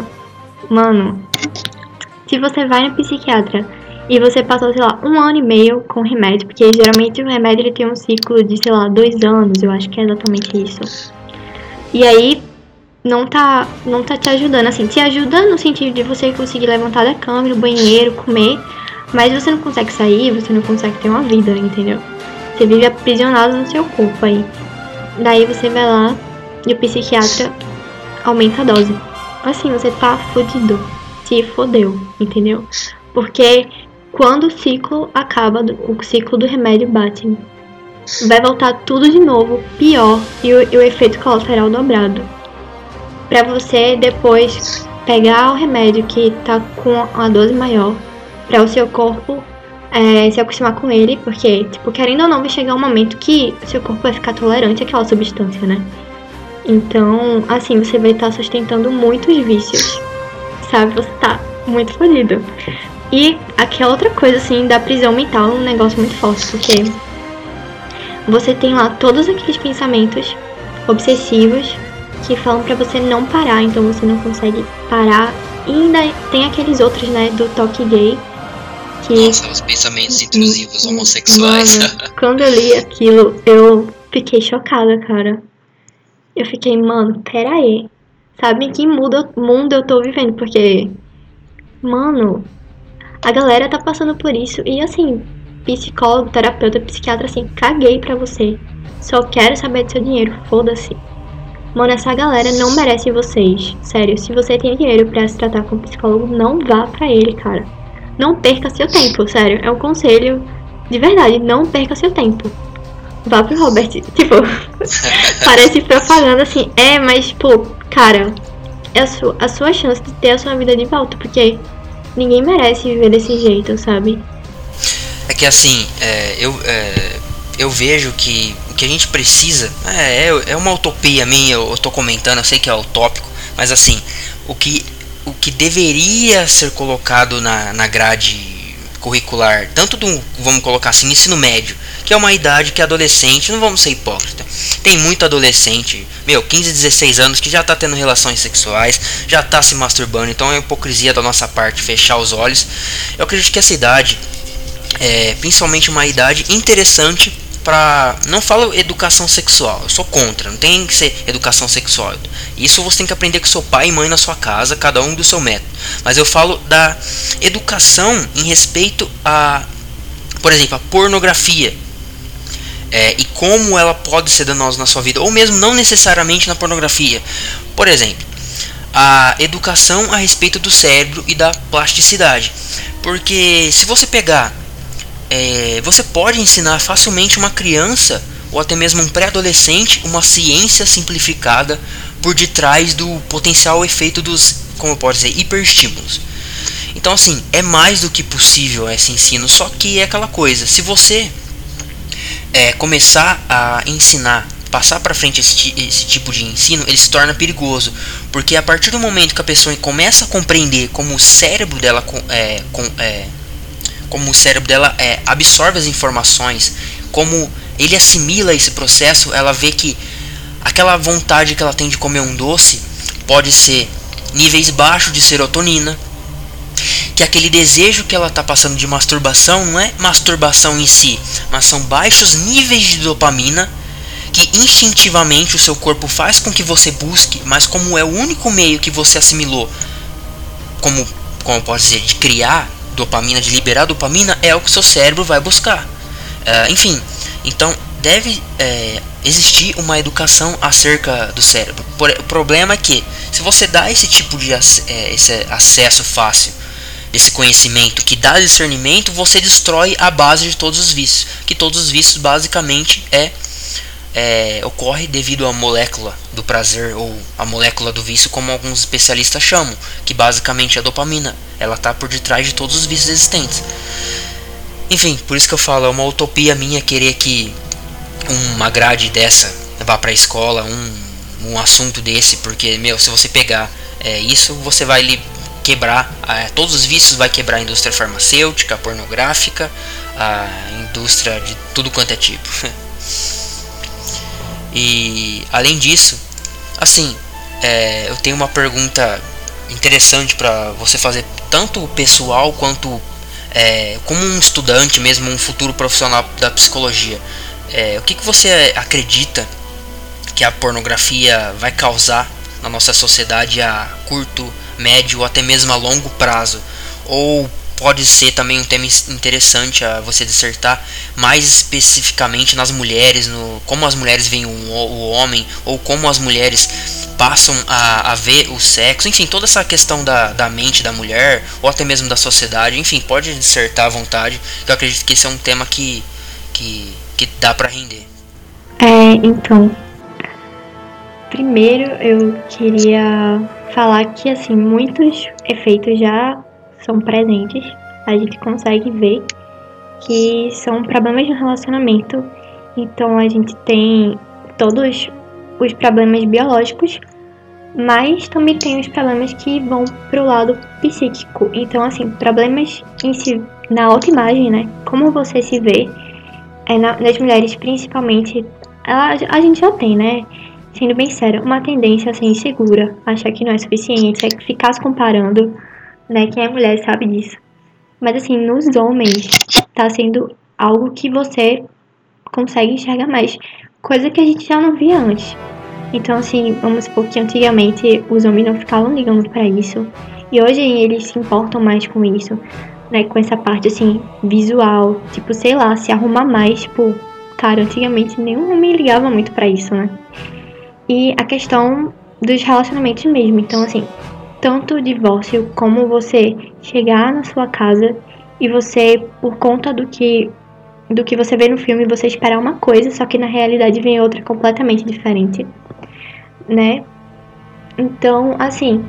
Mano, se você vai no psiquiatra e você passou, sei lá, um ano e meio com remédio, porque geralmente o remédio ele tem um ciclo de, sei lá, dois anos, eu acho que é exatamente isso. E aí não tá, não tá te ajudando, assim, te ajuda no sentido de você conseguir levantar da cama, ir no banheiro, comer, mas você não consegue sair, você não consegue ter uma vida, entendeu? Você vive aprisionado no seu corpo aí. Daí você vai lá e o psiquiatra aumenta a dose. Assim, você tá fudido. Se fodeu, entendeu? Porque quando o ciclo acaba, o ciclo do remédio bate, vai voltar tudo de novo, pior, e o, e o efeito colateral dobrado para você depois pegar o remédio que tá com a dose maior para o seu corpo é, se acostumar com ele, porque, tipo, querendo ou não, vai chegar um momento que seu corpo vai ficar tolerante àquela substância, né? Então, assim, você vai estar tá sustentando muitos vícios, sabe? Você tá muito fodido. E aquela outra coisa, assim, da prisão mental é um negócio muito forte, porque você tem lá todos aqueles pensamentos obsessivos que falam para você não parar, então você não consegue parar. E ainda tem aqueles outros, né, do toque gay. Que, Nossa, os pensamentos intrusivos homossexuais. Mano, quando eu li aquilo, eu fiquei chocada, cara. Eu fiquei, mano, pera aí. Sabe que mundo, mundo eu tô vivendo? Porque, mano, a galera tá passando por isso. E assim, psicólogo, terapeuta, psiquiatra, assim, caguei pra você. Só quero saber do seu dinheiro, foda-se. Mano, essa galera não merece vocês. Sério, se você tem dinheiro para se tratar com um psicólogo, não vá para ele, cara. Não perca seu tempo, sério. É um conselho de verdade, não perca seu tempo. Vá pro Robert. Tipo, parece propaganda assim. É, mas, pô, cara, é a sua, a sua chance de ter a sua vida de volta, porque ninguém merece viver desse jeito, sabe? É que assim, é, eu, é, eu vejo que o que a gente precisa é, é, é uma utopia minha, eu estou comentando, eu sei que é utópico, mas assim, o que, o que deveria ser colocado na, na grade curricular, tanto do, vamos colocar assim, ensino médio, que é uma idade que adolescente, não vamos ser hipócrita. Tem muito adolescente, meu, 15, 16 anos que já tá tendo relações sexuais, já tá se masturbando, então é hipocrisia da nossa parte fechar os olhos. Eu acredito que essa idade é principalmente uma idade interessante para não falo educação sexual, eu sou contra, não tem que ser educação sexual. Isso você tem que aprender com seu pai e mãe na sua casa, cada um do seu método. Mas eu falo da educação em respeito a, por exemplo, a pornografia. É, e como ela pode ser danosa na sua vida, ou mesmo não necessariamente na pornografia. Por exemplo, a educação a respeito do cérebro e da plasticidade. Porque se você pegar é, você pode ensinar facilmente uma criança ou até mesmo um pré-adolescente uma ciência simplificada por detrás do potencial efeito dos, como posso dizer, hiperestímulos. Então, assim, é mais do que possível esse ensino, só que é aquela coisa: se você é, começar a ensinar, passar para frente esse, esse, tipo de ensino, ele se torna perigoso, porque a partir do momento que a pessoa começa a compreender como o cérebro dela é, com, é, como o cérebro dela é, absorve as informações, como ele assimila esse processo, ela vê que aquela vontade que ela tem de comer um doce pode ser níveis baixos de serotonina, que aquele desejo que ela está passando de masturbação não é masturbação em si, mas são baixos níveis de dopamina que instintivamente o seu corpo faz com que você busque, mas como é o único meio que você assimilou, como como pode dizer, de criar dopamina, de liberar dopamina, é o que seu cérebro vai buscar. Uh, enfim, então deve é, existir uma educação acerca do cérebro. O problema é que se você dá esse tipo de é, esse acesso fácil, esse conhecimento que dá discernimento, você destrói a base de todos os vícios. Que todos os vícios basicamente é é, ocorre devido à molécula do prazer ou a molécula do vício, como alguns especialistas chamam, que basicamente é a dopamina. Ela está por detrás de todos os vícios existentes. Enfim, por isso que eu falo, é uma utopia minha querer que uma grade dessa vá para a escola, um, um assunto desse, porque, meu, se você pegar é, isso, você vai quebrar, é, todos os vícios vai quebrar a indústria farmacêutica, pornográfica, a indústria de tudo quanto é tipo. E além disso, assim, é, eu tenho uma pergunta interessante para você fazer tanto pessoal quanto é, como um estudante mesmo, um futuro profissional da psicologia. É, o que, que você acredita que a pornografia vai causar na nossa sociedade a curto, médio ou até mesmo a longo prazo? Ou pode ser também um tema interessante a você dissertar mais especificamente nas mulheres, no como as mulheres veem o, o homem ou como as mulheres passam a, a, ver o sexo, enfim, toda essa questão da, da mente da mulher ou até mesmo da sociedade, enfim, pode dissertar à vontade, eu acredito que esse é um tema que, que, que dá para render. É, então, primeiro eu queria falar que assim muitos efeitos já são presentes, a gente consegue ver que são problemas no relacionamento. Então a gente tem todos os problemas biológicos, mas também tem os problemas que vão pro lado psíquico. Então assim, problemas em si, na autoimagem, né? Como você se vê, é na, nas mulheres principalmente, a, a gente já tem, né? Sendo bem sério, uma tendência a ser insegura, achar que não é suficiente, é ficar se comparando né? Quem é mulher sabe disso. Mas assim, nos homens tá sendo algo que você consegue enxergar mais, coisa que a gente já não via antes. Então assim, vamos supor que antigamente os homens não ficavam ligando para isso e hoje eles se importam mais com isso, né? Com essa parte assim visual, tipo sei lá, se arrumar mais, tipo, cara, antigamente nenhum homem ligava muito para isso, né? E a questão dos relacionamentos mesmo, então assim, tanto o divórcio como você chegar na sua casa e você, por conta do que do que você vê no filme, você esperar uma coisa, só que na realidade vem outra completamente diferente, né? Então, assim,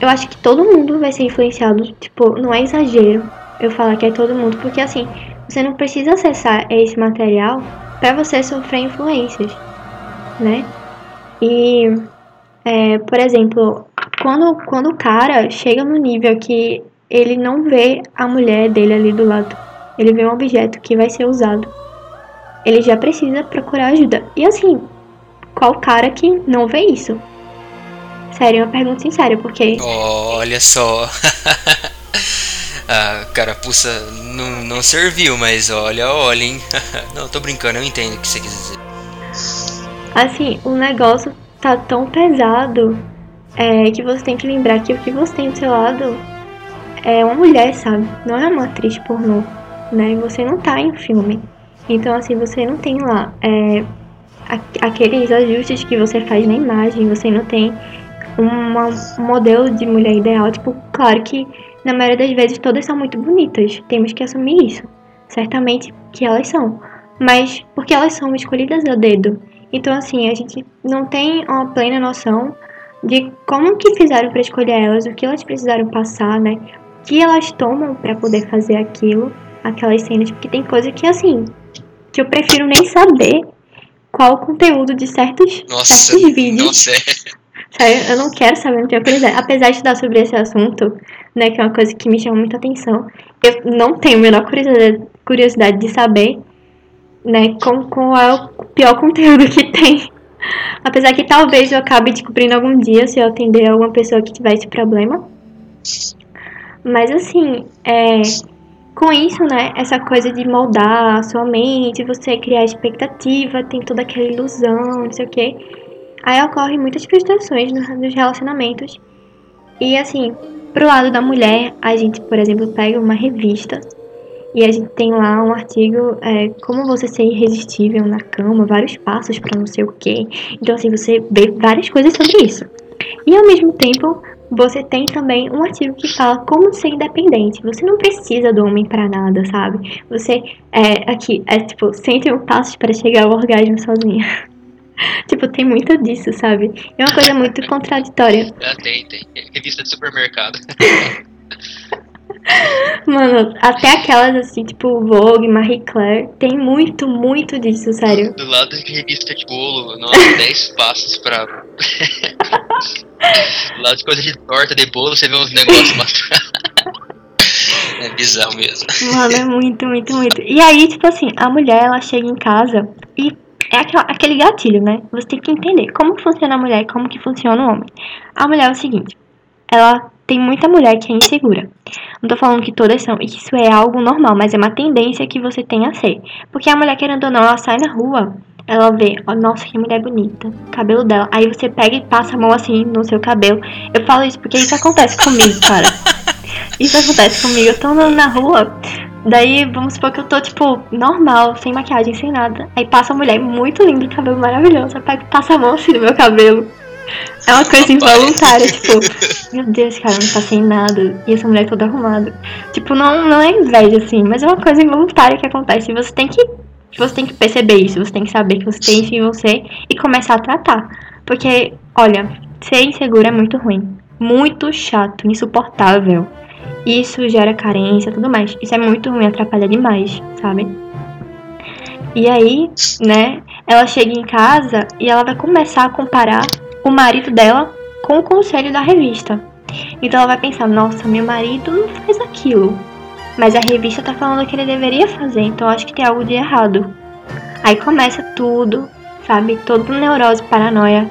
eu acho que todo mundo vai ser influenciado, tipo, não é exagero eu falar que é todo mundo, porque assim, você não precisa acessar esse material para você sofrer influências, né? E, é, por exemplo, quando, quando o cara chega no nível que ele não vê a mulher dele ali do lado, ele vê um objeto que vai ser usado. ele já precisa procurar ajuda. E assim, qual cara que não vê isso? Sério, é uma pergunta sincera, porque. Olha só. a carapuça não, não serviu, mas olha, olha, hein? não, tô brincando, eu entendo o que você quis dizer. Assim, o negócio tá tão pesado é, que você tem que lembrar que o que você tem do seu lado é uma mulher, sabe? Não é uma atriz pornô, né? Você não tá em filme. Então, assim, você não tem lá é, aqueles ajustes que você faz na imagem, você não tem uma, um modelo de mulher ideal. Tipo, claro que na maioria das vezes todas são muito bonitas, temos que assumir isso. Certamente que elas são, mas porque elas são escolhidas a dedo. Então, assim, a gente não tem uma plena noção de como que fizeram para escolher elas, o que elas precisaram passar, né? O que elas tomam para poder fazer aquilo, aquelas cenas, porque tem coisa que assim, que eu prefiro nem saber qual o conteúdo de certos, nossa, certos vídeos. Nossa. É. Eu não quero saber, não tenho curiosidade. Apesar de estudar sobre esse assunto, né, que é uma coisa que me chama muita atenção, eu não tenho a menor curiosidade, curiosidade de saber, né, qual, qual é o pior conteúdo que tem. Apesar que talvez eu acabe descobrindo algum dia se eu atender alguma pessoa que tiver esse problema. Mas assim, é, com isso, né, essa coisa de moldar a sua mente, você criar expectativa, tem toda aquela ilusão, não sei o quê. Aí ocorrem muitas frustrações nos relacionamentos. E assim, pro lado da mulher, a gente, por exemplo, pega uma revista e a gente tem lá um artigo é, como você ser irresistível na cama, vários passos para não sei o quê. Então assim, você vê várias coisas sobre isso. E ao mesmo tempo, você tem também um artigo que fala como ser independente. Você não precisa do homem para nada, sabe? Você é aqui, é tipo, 101 passos para chegar ao orgasmo sozinha. tipo, tem muito disso, sabe? É uma coisa muito contraditória. Ah, tem, tem. Revista de supermercado. Mano, até aquelas assim, tipo Vogue, Marie Claire, tem muito, muito disso, sério. Do lado de revista de bolo, nossa, 10 passos pra. Do lado de coisa de torta de bolo, você vê uns negócios é bizarro mesmo. Mano, é muito, muito, muito. E aí, tipo assim, a mulher, ela chega em casa e é aquele gatilho, né? Você tem que entender como funciona a mulher e como que funciona o homem. A mulher é o seguinte, ela tem muita mulher que é insegura. Não tô falando que todas são, isso é algo normal, mas é uma tendência que você tem a ser. Porque a mulher, querendo ou não, ela sai na rua, ela vê, ó, oh, nossa, que mulher bonita, cabelo dela. Aí você pega e passa a mão assim no seu cabelo. Eu falo isso porque isso acontece comigo, cara. Isso acontece comigo. Eu tô andando na rua, daí vamos supor que eu tô, tipo, normal, sem maquiagem, sem nada. Aí passa uma mulher muito linda, cabelo maravilhoso. Eu pego e passa a mão assim no meu cabelo. É uma coisa involuntária, tipo, meu Deus, cara, não tá sem nada. E essa mulher toda arrumada. Tipo, não, não é inveja, assim, mas é uma coisa involuntária que acontece. E você tem que. Você tem que perceber isso, você tem que saber que você tem isso em você e começar a tratar. Porque, olha, ser inseguro é muito ruim. Muito chato, insuportável. Isso gera carência e tudo mais. Isso é muito ruim, atrapalha demais, sabe? E aí, né, ela chega em casa e ela vai começar a comparar o marido dela com o conselho da revista. Então ela vai pensar: nossa, meu marido não faz aquilo. Mas a revista tá falando que ele deveria fazer, então acho que tem algo de errado. Aí começa tudo, sabe? Todo neurose, paranoia,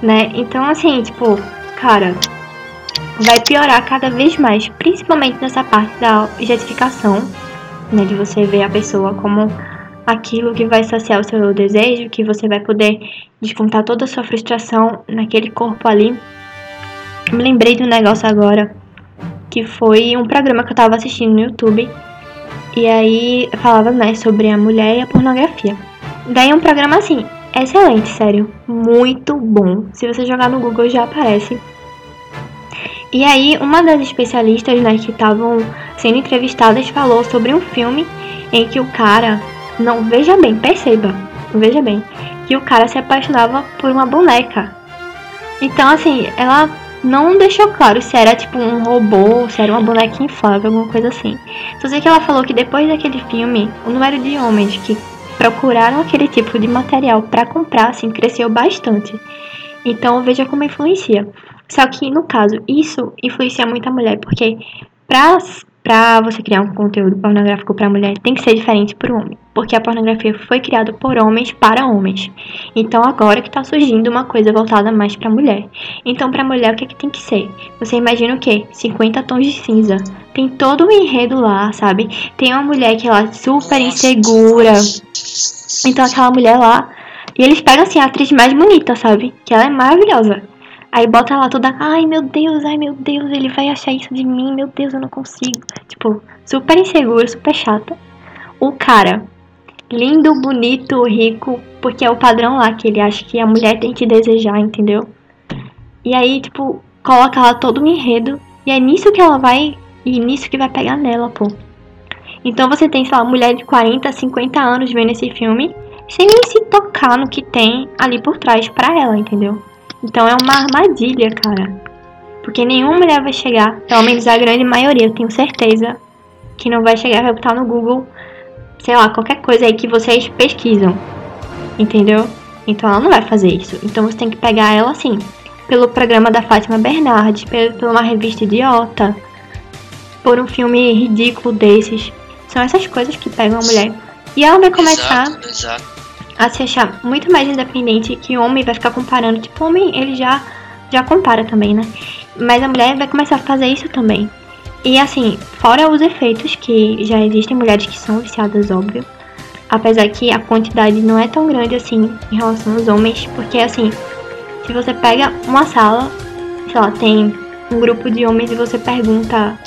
né? Então, assim, tipo, cara, vai piorar cada vez mais, principalmente nessa parte da objetificação, né? De você ver a pessoa como aquilo que vai saciar o seu desejo, que você vai poder descontar toda a sua frustração naquele corpo ali. Me lembrei de um negócio agora, que foi um programa que eu tava assistindo no YouTube, e aí falava, né, sobre a mulher e a pornografia. Daí é um programa assim, excelente, sério, muito bom. Se você jogar no Google já aparece. E aí, uma das especialistas, né, que estavam sendo entrevistadas falou sobre um filme em que o cara não, veja bem, perceba, veja bem, que o cara se apaixonava por uma boneca. Então, assim, ela não deixou claro se era tipo um robô, se era uma boneca inflável, alguma coisa assim. Só sei que ela falou que depois daquele filme, o número de homens que procuraram aquele tipo de material para comprar, assim, cresceu bastante. Então, veja como influencia. Só que, no caso, isso influencia muito a mulher, porque pra pra você criar um conteúdo pornográfico pra mulher tem que ser diferente pro homem. Porque a pornografia foi criada por homens para homens. Então agora que tá surgindo uma coisa voltada mais pra mulher. Então pra mulher o que, é que tem que ser? Você imagina o quê? 50 tons de cinza. Tem todo um enredo lá, sabe? Tem uma mulher que ela é super insegura. Então aquela mulher lá. E eles pegam assim a atriz mais bonita, sabe? Que ela é maravilhosa. Aí bota lá toda, ai meu Deus, ai meu Deus, ele vai achar isso de mim, meu Deus, eu não consigo. Tipo, super inseguro, super chata. O cara, lindo, bonito, rico, porque é o padrão lá que ele acha que a mulher tem que desejar, entendeu? E aí, tipo, coloca lá todo o enredo, e é nisso que ela vai, e nisso que vai pegar nela, pô. Então você tem, sei lá, mulher de 40, 50 anos vendo esse filme, sem nem se tocar no que tem ali por trás pra ela, entendeu? Então é uma armadilha, cara. Porque nenhuma mulher vai chegar, pelo menos a grande maioria, eu tenho certeza, que não vai chegar, vai botar no Google, sei lá, qualquer coisa aí que vocês pesquisam. Entendeu? Então ela não vai fazer isso. Então você tem que pegar ela assim, pelo programa da Fátima Bernardes, por uma revista idiota, por um filme ridículo desses. São essas coisas que pegam a mulher. E ela vai começar. Exato, exato a se achar muito mais independente que o homem vai ficar comparando. Tipo, o homem ele já, já compara também, né? Mas a mulher vai começar a fazer isso também. E assim, fora os efeitos, que já existem mulheres que são viciadas, óbvio. Apesar que a quantidade não é tão grande assim em relação aos homens. Porque assim, se você pega uma sala, sei lá, tem um grupo de homens e você pergunta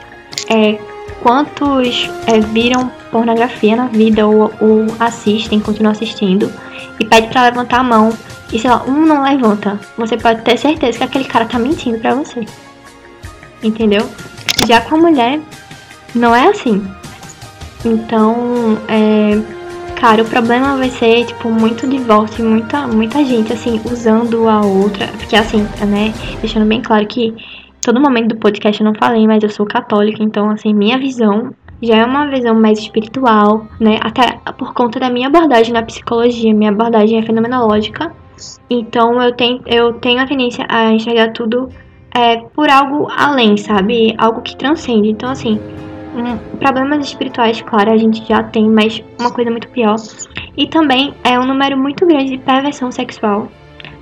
é, quantos é, viram pornografia na vida ou, ou assistem, continuam assistindo, e pede para levantar a mão, e sei lá, um não levanta, você pode ter certeza que aquele cara tá mentindo pra você. Entendeu? Já com a mulher, não é assim. Então, é, cara, o problema vai ser, tipo, muito divórcio, muita, muita gente, assim, usando a outra. Porque, assim, né, deixando bem claro que todo momento do podcast eu não falei, mas eu sou católica, então, assim, minha visão já é uma visão mais espiritual, né? Até por conta da minha abordagem na psicologia, minha abordagem é fenomenológica. Então eu tenho, eu tenho a tendência a enxergar tudo é, por algo além, sabe? Algo que transcende. Então, assim, um, problemas espirituais, claro, a gente já tem, mas uma coisa muito pior. E também é um número muito grande de perversão sexual.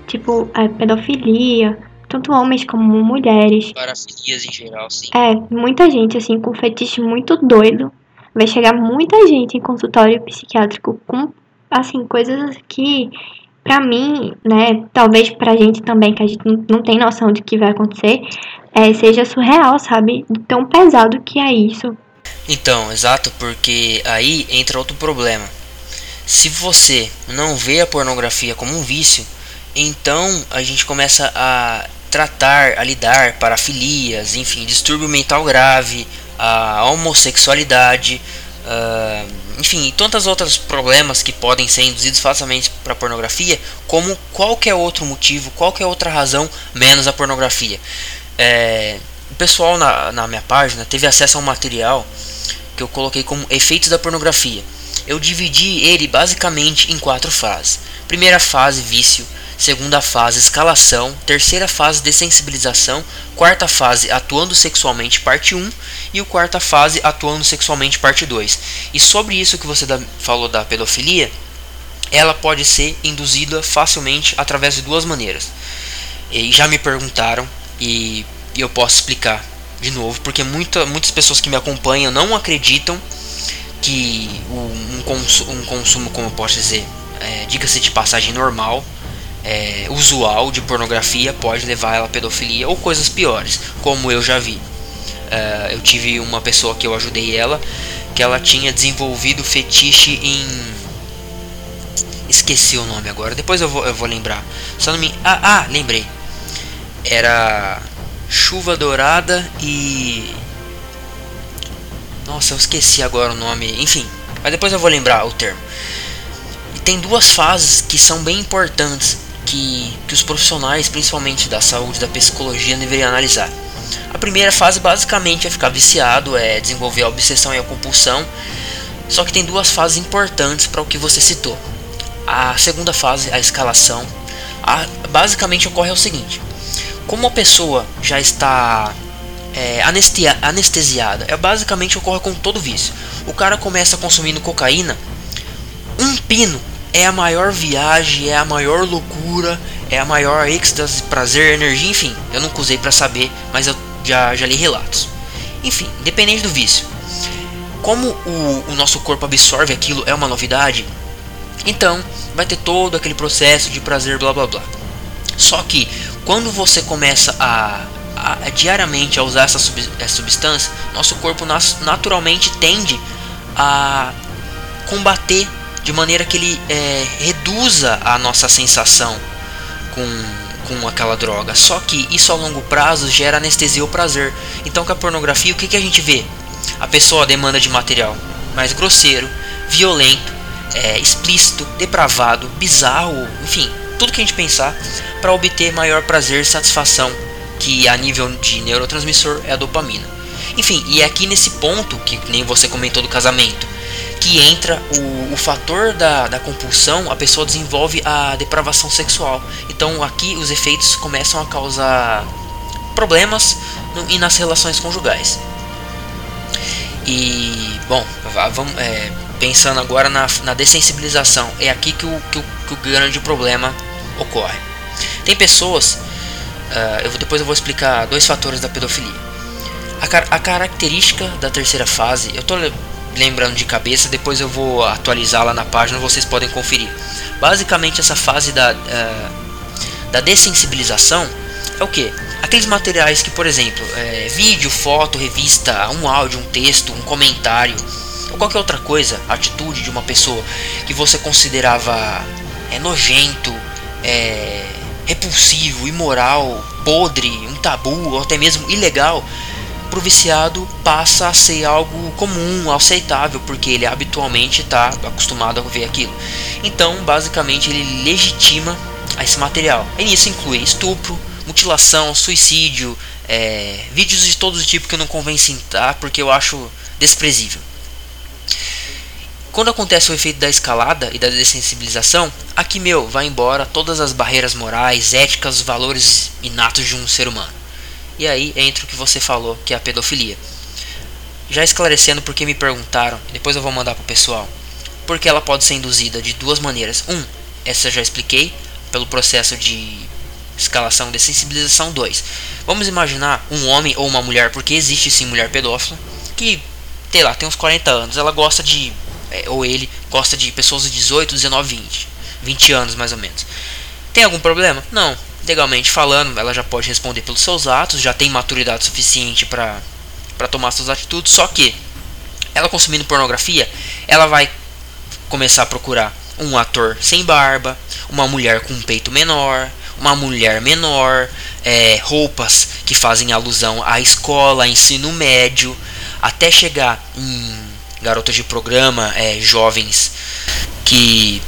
Tipo, a pedofilia, tanto homens como mulheres. Parafilias em geral, sim. É, muita gente, assim, com fetiche muito doido. Vai chegar muita gente em consultório psiquiátrico com, assim, coisas que, pra mim, né, talvez pra gente também, que a gente não tem noção de que vai acontecer, é, seja surreal, sabe? Tão pesado que é isso. Então, exato, porque aí entra outro problema. Se você não vê a pornografia como um vício, então a gente começa a tratar, a lidar parafilias, enfim, distúrbio mental grave, a homossexualidade, uh, enfim, tantos outros problemas que podem ser induzidos facilmente para pornografia, como qualquer outro motivo, qualquer outra razão, menos a pornografia. É, o pessoal na, na minha página teve acesso a um material que eu coloquei como efeitos da pornografia. Eu dividi ele basicamente em quatro fases. Primeira fase, vício segunda fase escalação, terceira fase dessensibilização, quarta fase atuando sexualmente parte 1 e o quarta fase atuando sexualmente parte 2. E sobre isso que você da, falou da pedofilia, ela pode ser induzida facilmente através de duas maneiras. E já me perguntaram e, e eu posso explicar de novo, porque muita, muitas pessoas que me acompanham não acreditam que um, um consumo como eu posso dizer, é, diga-se de passagem normal, é, usual de pornografia pode levar ela à pedofilia ou coisas piores, como eu já vi. É, eu tive uma pessoa que eu ajudei ela, que ela tinha desenvolvido fetiche em. Esqueci o nome agora, depois eu vou, eu vou lembrar. Só não me. Ah, ah, lembrei. Era Chuva Dourada e. Nossa, eu esqueci agora o nome. Enfim, mas depois eu vou lembrar o termo. E tem duas fases que são bem importantes que, que os profissionais, principalmente da saúde, da psicologia, deveriam analisar. A primeira fase basicamente é ficar viciado, é desenvolver a obsessão e a compulsão. Só que tem duas fases importantes para o que você citou. A segunda fase, a escalação, a, basicamente ocorre o seguinte: como a pessoa já está é, anestia, anestesiada. É basicamente ocorre com todo vício. O cara começa consumindo cocaína, um pino é a maior viagem, é a maior loucura, é a maior êxtase, prazer, energia, enfim. Eu nunca usei para saber, mas eu já, já li relatos. Enfim, independente do vício. Como o, o nosso corpo absorve aquilo é uma novidade, então vai ter todo aquele processo de prazer, blá blá blá. Só que quando você começa a, a, a diariamente a usar essa, sub, essa substância, nosso corpo nas, naturalmente tende a combater de maneira que ele é, reduza a nossa sensação com, com aquela droga. Só que isso a longo prazo gera anestesia ou prazer. Então com a pornografia o que, que a gente vê? A pessoa demanda de material mais grosseiro, violento, é, explícito, depravado, bizarro, enfim, tudo que a gente pensar para obter maior prazer e satisfação, que a nível de neurotransmissor é a dopamina. Enfim, e é aqui nesse ponto, que nem você comentou do casamento, que entra o, o fator da, da compulsão, a pessoa desenvolve a depravação sexual. Então aqui os efeitos começam a causar problemas no, e nas relações conjugais. E, bom, vamos, é, pensando agora na, na dessensibilização, é aqui que o, que o, que o grande problema ocorre. Tem pessoas, uh, eu, depois eu vou explicar dois fatores da pedofilia. A, a característica da terceira fase, eu estou lembrando de cabeça, depois eu vou atualizar lá na página, vocês podem conferir. Basicamente, essa fase da, uh, da dessensibilização é o que? Aqueles materiais que, por exemplo, é, vídeo, foto, revista, um áudio, um texto, um comentário, ou qualquer outra coisa, atitude de uma pessoa que você considerava é, nojento, é, repulsivo, imoral, podre, um tabu ou até mesmo ilegal, para o viciado passa a ser algo comum, aceitável, porque ele habitualmente está acostumado a ver aquilo. Então, basicamente, ele legitima esse material. E isso inclui estupro, mutilação, suicídio, é, vídeos de todo tipo que eu não convém citar porque eu acho desprezível. Quando acontece o efeito da escalada e da dessensibilização, aqui meu vai embora todas as barreiras morais, éticas, valores inatos de um ser humano. E aí entra o que você falou, que é a pedofilia. Já esclarecendo porque me perguntaram, depois eu vou mandar pro pessoal. Porque ela pode ser induzida de duas maneiras. Um, essa já expliquei, pelo processo de escalação de sensibilização 2. Vamos imaginar um homem ou uma mulher, porque existe sim mulher pedófila, que, sei lá, tem uns 40 anos, ela gosta de é, ou ele gosta de pessoas de 18, 19, 20. 20 anos mais ou menos. Tem algum problema? Não. Legalmente falando, ela já pode responder pelos seus atos, já tem maturidade suficiente para tomar suas atitudes. Só que ela consumindo pornografia, ela vai começar a procurar um ator sem barba, uma mulher com um peito menor, uma mulher menor, é, roupas que fazem alusão à escola, ensino médio, até chegar em garotas de programa, é, jovens que.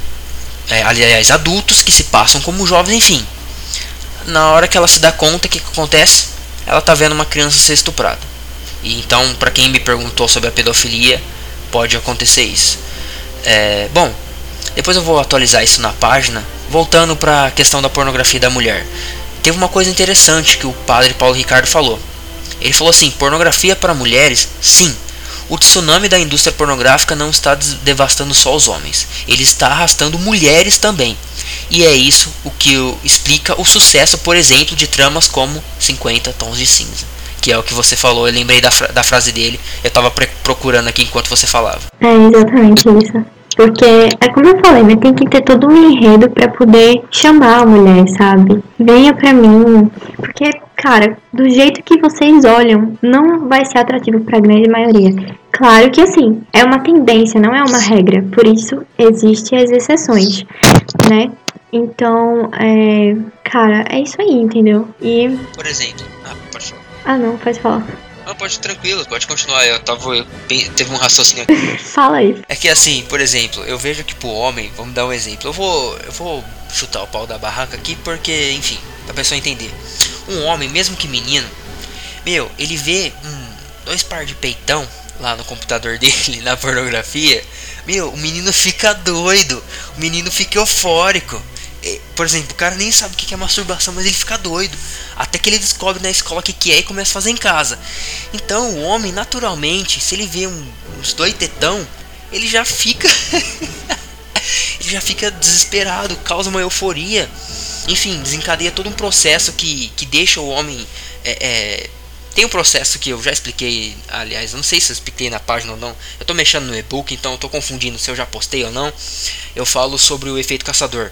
É, aliás, adultos que se passam como jovens, enfim. Na hora que ela se dá conta, o que, que acontece? Ela tá vendo uma criança ser estuprada. E então, para quem me perguntou sobre a pedofilia, pode acontecer isso. É, bom, depois eu vou atualizar isso na página. Voltando para a questão da pornografia da mulher. Teve uma coisa interessante que o padre Paulo Ricardo falou. Ele falou assim: pornografia para mulheres, sim, o tsunami da indústria pornográfica não está devastando só os homens, ele está arrastando mulheres também. E é isso o que explica o sucesso, por exemplo, de tramas como 50 Tons de Cinza. Que é o que você falou, eu lembrei da, fra da frase dele, eu estava procurando aqui enquanto você falava. É exatamente isso. Porque, é como eu falei, né? Tem que ter todo um enredo para poder chamar a mulher, sabe? Venha pra mim. Porque, cara, do jeito que vocês olham, não vai ser atrativo pra grande maioria. Claro que, assim, é uma tendência, não é uma regra. Por isso, existem as exceções, né? Então, é. Cara, é isso aí, entendeu? E. Por exemplo. Ah, pode falar. Ah, não, pode falar. Não, pode tranquilo, pode continuar. Eu tava. Eu, teve um raciocínio aqui. Fala aí. É que assim, por exemplo, eu vejo que pro homem, vamos dar um exemplo. Eu vou. Eu vou chutar o pau da barraca aqui porque, enfim, pra pessoa entender. Um homem, mesmo que menino, meu, ele vê dois par de peitão lá no computador dele, na pornografia. Meu, o menino fica doido. O menino fica eufórico por exemplo, o cara nem sabe o que é masturbação, mas ele fica doido. Até que ele descobre na escola o que, que é e começa a fazer em casa. Então o homem, naturalmente, se ele vê um, uns dois tetão, ele já fica. ele já fica desesperado, causa uma euforia. Enfim, desencadeia todo um processo que, que deixa o homem. É, é, tem um processo que eu já expliquei, aliás, não sei se eu expliquei na página ou não. Eu tô mexendo no e-book, então eu tô confundindo se eu já postei ou não. Eu falo sobre o efeito caçador.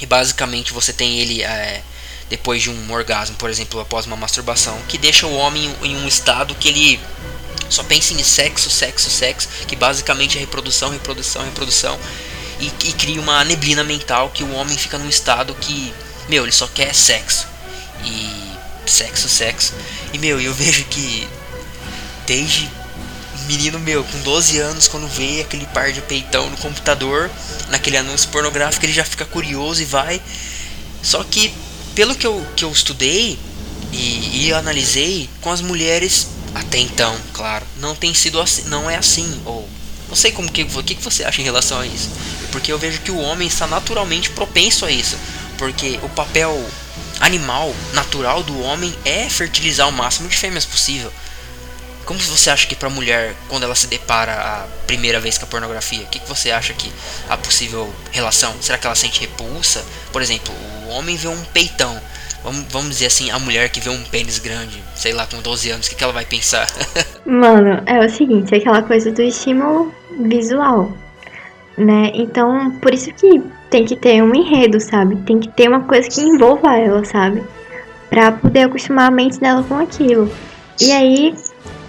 E basicamente você tem ele é, depois de um orgasmo, por exemplo, após uma masturbação, que deixa o homem em um estado que ele só pensa em sexo, sexo, sexo, que basicamente é reprodução, reprodução, reprodução, e, e cria uma neblina mental que o homem fica num estado que, meu, ele só quer sexo. E sexo, sexo. E meu, eu vejo que desde menino meu, com 12 anos, quando vê aquele par de peitão no computador, naquele anúncio pornográfico, ele já fica curioso e vai. Só que, pelo que eu, que eu estudei e, e analisei, com as mulheres, até então, claro, não tem sido assim, não é assim. Ou não sei como que, que, que você acha em relação a isso. Porque eu vejo que o homem está naturalmente propenso a isso. Porque o papel animal, natural do homem é fertilizar o máximo de fêmeas possível. Como você acha que para a mulher, quando ela se depara a primeira vez com a pornografia, o que, que você acha que a possível relação? Será que ela sente repulsa? Por exemplo, o homem vê um peitão. Vamos, vamos dizer assim, a mulher que vê um pênis grande, sei lá, com 12 anos, o que, que ela vai pensar? Mano, é o seguinte, é aquela coisa do estímulo visual, né? Então, por isso que tem que ter um enredo, sabe? Tem que ter uma coisa que envolva ela, sabe? Pra poder acostumar a mente dela com aquilo. E aí,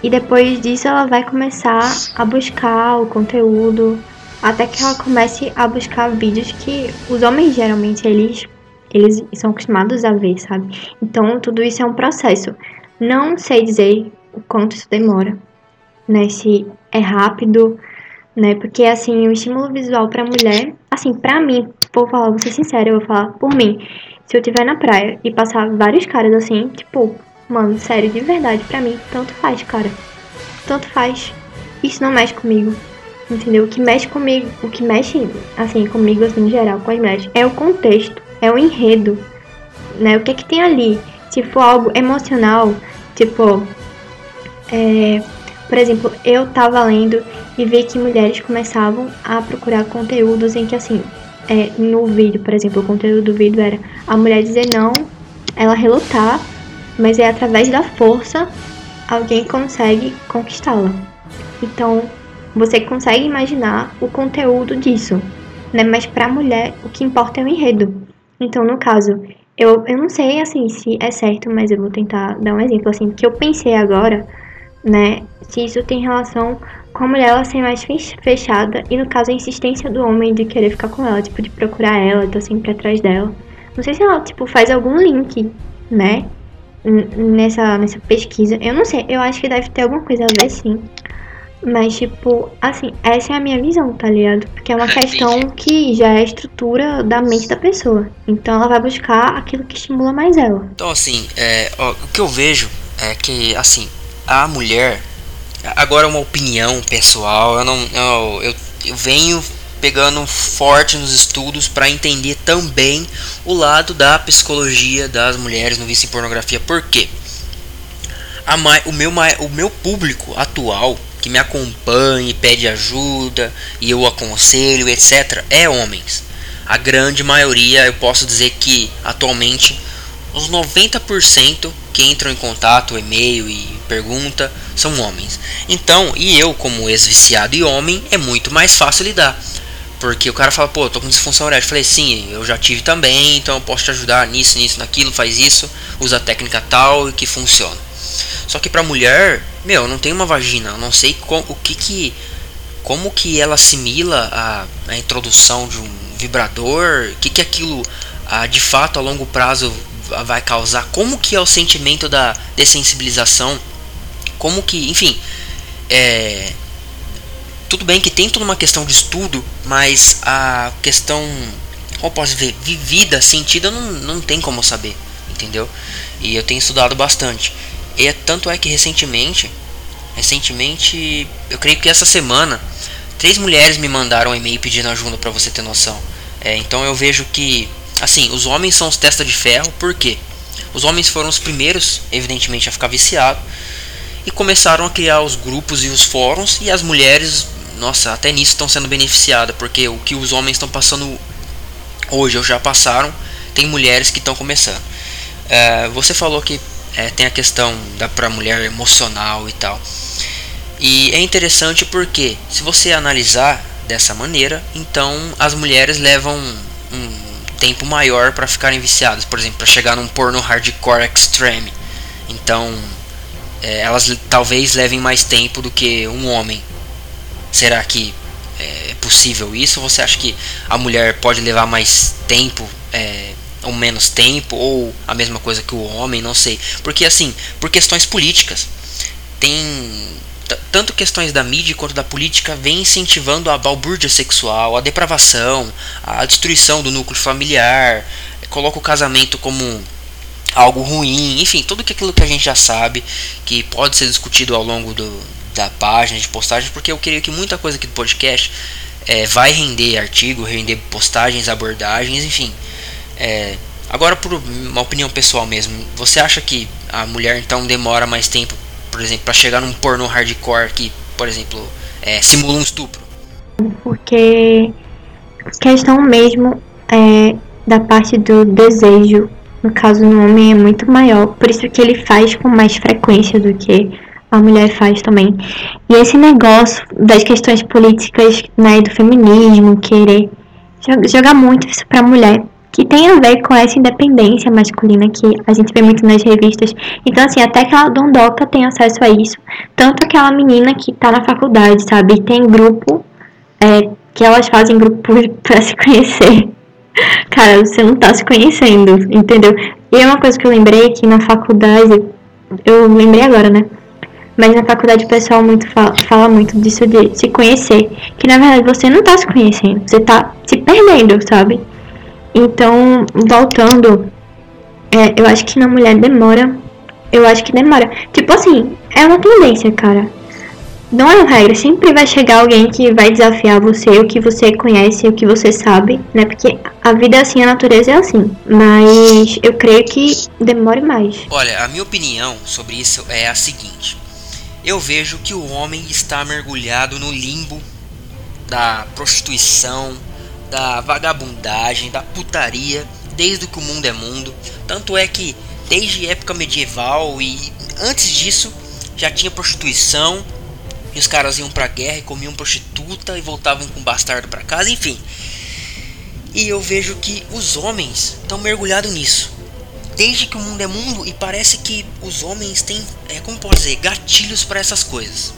e depois disso ela vai começar a buscar o conteúdo, até que ela comece a buscar vídeos que os homens geralmente eles eles são acostumados a ver, sabe? Então tudo isso é um processo. Não sei dizer o quanto isso demora, né? Se é rápido, né? Porque assim, o estímulo visual para mulher, assim, para mim, vou falar, vou ser sincera, eu vou falar por mim. Se eu estiver na praia e passar vários caras assim, tipo, Mano, sério, de verdade, pra mim, tanto faz, cara. Tanto faz. Isso não mexe comigo. Entendeu? O que mexe comigo, o que mexe, assim, comigo, assim, em geral, com as mulheres, é o contexto, é o enredo, né? O que é que tem ali? Se for algo emocional, tipo, é, por exemplo, eu tava lendo e vi que mulheres começavam a procurar conteúdos em que, assim, é, no vídeo, por exemplo, o conteúdo do vídeo era a mulher dizer não, ela relutar mas é através da força alguém consegue conquistá-la. Então, você consegue imaginar o conteúdo disso, né? Mas para a mulher, o que importa é o enredo. Então, no caso, eu, eu não sei assim se é certo, mas eu vou tentar dar um exemplo assim que eu pensei agora, né? Se isso tem relação com a mulher ela ser mais fechada e no caso a insistência do homem de querer ficar com ela, tipo de procurar ela, tá sempre atrás dela. Não sei se ela tipo faz algum link, né? nessa, nessa pesquisa. Eu não sei, eu acho que deve ter alguma coisa a ver sim. Mas, tipo, assim, essa é a minha visão, tá ligado? Porque é uma questão que já é a estrutura da mente da pessoa. Então ela vai buscar aquilo que estimula mais ela. Então, assim, é, ó, o que eu vejo é que, assim, a mulher. Agora, uma opinião pessoal, eu não. Eu, eu, eu venho pegando forte nos estudos para entender também o lado da psicologia das mulheres no vício em pornografia. Por quê? A, o, meu, o meu público atual, que me acompanha e pede ajuda, e eu aconselho, etc., é homens. A grande maioria, eu posso dizer que atualmente, os 90% que entram em contato, e-mail e pergunta, são homens. Então, e eu, como ex-viciado e homem, é muito mais fácil lidar. Porque o cara fala, pô, tô com disfunção erétil. Eu falei, sim, eu já tive também, então eu posso te ajudar nisso, nisso, naquilo, faz isso, usa a técnica tal e que funciona. Só que pra mulher, meu, não tem uma vagina, eu não sei com, o que que. Como que ela assimila a, a introdução de um vibrador, o que que aquilo a, de fato a longo prazo vai causar, como que é o sentimento da dessensibilização, como que, enfim, é, tudo bem que tem toda uma questão de estudo, mas a questão, como posso ver, vivida, sentida, não, não tem como saber, entendeu? E eu tenho estudado bastante. E é, tanto é que recentemente, recentemente, eu creio que essa semana, três mulheres me mandaram um e-mail pedindo ajuda para você ter noção. É, então eu vejo que assim, os homens são os testa de ferro, por quê? Os homens foram os primeiros, evidentemente, a ficar viciados e começaram a criar os grupos e os fóruns e as mulheres, nossa, até nisso estão sendo beneficiadas, porque o que os homens estão passando hoje ou já passaram, tem mulheres que estão começando. É, você falou que é, tem a questão da para mulher emocional e tal. E é interessante porque se você analisar dessa maneira, então as mulheres levam um tempo maior para ficarem viciadas, por exemplo, para chegar num porno hardcore extreme. Então, é, elas talvez levem mais tempo do que um homem. Será que é possível isso? Você acha que a mulher pode levar mais tempo é, ou menos tempo ou a mesma coisa que o homem? Não sei. Porque assim, por questões políticas, tem tanto questões da mídia quanto da política vem incentivando a balbúrdia sexual, a depravação, a destruição do núcleo familiar, coloca o casamento como algo ruim, enfim, tudo aquilo que a gente já sabe, que pode ser discutido ao longo do, da página de postagens, porque eu creio que muita coisa aqui do podcast é, vai render artigo, render postagens, abordagens, enfim. É, agora, por uma opinião pessoal mesmo, você acha que a mulher então demora mais tempo por exemplo, para chegar num porno hardcore que, por exemplo, é, simula um estupro? Porque questão mesmo é, da parte do desejo, no caso no homem, é muito maior. Por isso que ele faz com mais frequência do que a mulher faz também. E esse negócio das questões políticas, né, do feminismo, querer jogar muito isso pra mulher, que tem a ver com essa independência masculina que a gente vê muito nas revistas. Então, assim, até aquela dondoca tem acesso a isso. Tanto aquela menina que tá na faculdade, sabe? Tem grupo é, que elas fazem grupo para se conhecer. Cara, você não tá se conhecendo, entendeu? E é uma coisa que eu lembrei que na faculdade, eu lembrei agora, né? Mas na faculdade o pessoal muito fala, fala muito disso de se conhecer. Que na verdade você não tá se conhecendo, você tá se perdendo, sabe? Então, voltando, é, eu acho que na mulher demora. Eu acho que demora. Tipo assim, é uma tendência, cara. Não é uma regra, sempre vai chegar alguém que vai desafiar você, o que você conhece, o que você sabe, né? Porque a vida é assim, a natureza é assim. Mas eu creio que demore mais. Olha, a minha opinião sobre isso é a seguinte: eu vejo que o homem está mergulhado no limbo da prostituição, da vagabundagem, da putaria, desde que o mundo é mundo. Tanto é que desde época medieval e antes disso já tinha prostituição. E os caras iam pra guerra e comiam prostituta e voltavam com bastardo para casa, enfim. E eu vejo que os homens estão mergulhados nisso. Desde que o mundo é mundo e parece que os homens têm, é, como pode dizer, gatilhos para essas coisas.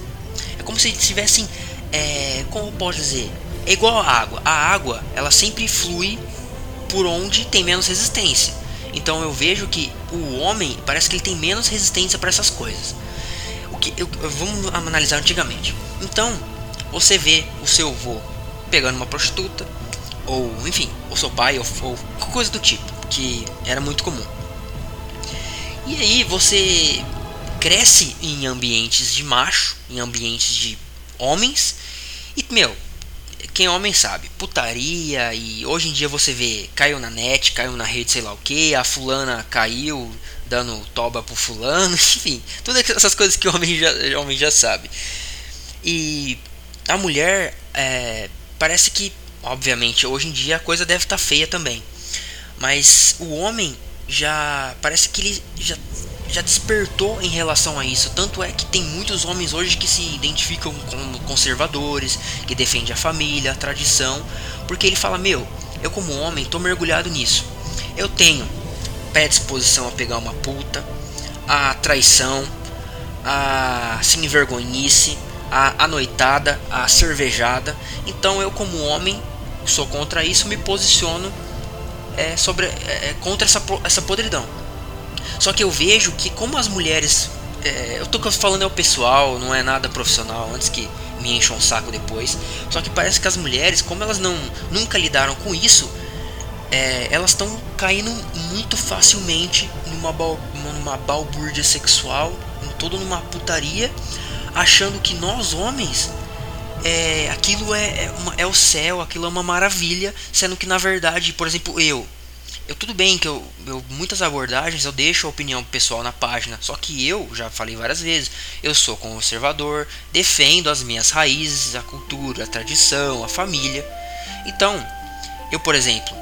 É como se tivessem, é, como pode dizer, é igual a água. A água, ela sempre flui por onde tem menos resistência. Então eu vejo que o homem parece que ele tem menos resistência para essas coisas. O que eu, vamos analisar antigamente. Então você vê o seu avô pegando uma prostituta ou enfim, o seu pai ou, ou coisa do tipo que era muito comum. E aí você cresce em ambientes de macho, em ambientes de homens e meu, quem é homem sabe, putaria e hoje em dia você vê, caiu na net, caiu na rede, sei lá o que, a fulana caiu dando toba pro fulano, enfim, todas essas coisas que o homem já, o homem já sabe. E a mulher, é, parece que, obviamente, hoje em dia a coisa deve estar tá feia também, mas o homem já parece que ele já já despertou em relação a isso. Tanto é que tem muitos homens hoje que se identificam como conservadores, que defendem a família, a tradição, porque ele fala: Meu, eu como homem tô mergulhado nisso. Eu tenho predisposição a pegar uma puta, a traição, a sem vergonhice, a, a noitada, a cervejada. Então eu como homem sou contra isso, me posiciono é, sobre, é, contra essa, essa podridão. Só que eu vejo que como as mulheres. É, eu tô falando é o pessoal, não é nada profissional, antes que me encham um saco depois. Só que parece que as mulheres, como elas não nunca lidaram com isso, é, elas estão caindo muito facilmente numa, bal, numa balbúrdia sexual, todo numa putaria, achando que nós homens é, aquilo é, é, uma, é o céu, aquilo é uma maravilha, sendo que na verdade, por exemplo, eu eu tudo bem que eu, eu muitas abordagens eu deixo a opinião pessoal na página, só que eu já falei várias vezes, eu sou conservador, defendo as minhas raízes, a cultura, a tradição, a família. Então, eu por exemplo,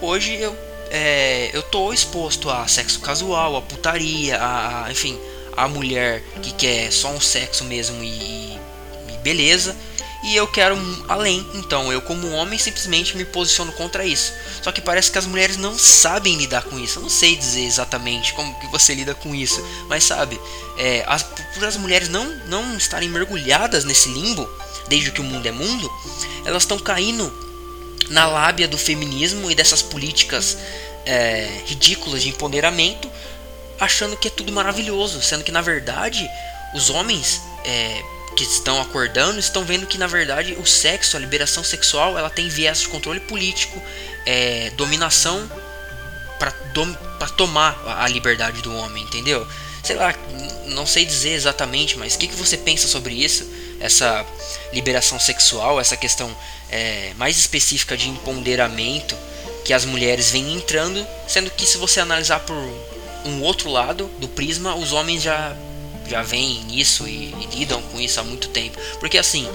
hoje eu é, eu tô exposto a sexo casual, a putaria, a, a enfim, a mulher que quer só um sexo mesmo e, e beleza e eu quero além. Então eu como homem simplesmente me posiciono contra isso. Só que parece que as mulheres não sabem lidar com isso. Eu não sei dizer exatamente como que você lida com isso, mas sabe, é, as, por as mulheres não não estarem mergulhadas nesse limbo desde que o mundo é mundo, elas estão caindo na lábia do feminismo e dessas políticas é, ridículas de empoderamento, achando que é tudo maravilhoso, sendo que na verdade os homens é, que estão acordando estão vendo que na verdade o sexo, a liberação sexual, ela tem viés de controle político, é, dominação para dom, tomar a liberdade do homem, entendeu? Sei lá, não sei dizer exatamente, mas o que, que você pensa sobre isso? Essa liberação sexual, essa questão é, mais específica de empoderamento que as mulheres vêm entrando, sendo que se você analisar por um outro lado do prisma, os homens já já vêm nisso e, e, lidam com isso há muito tempo. Porque assim,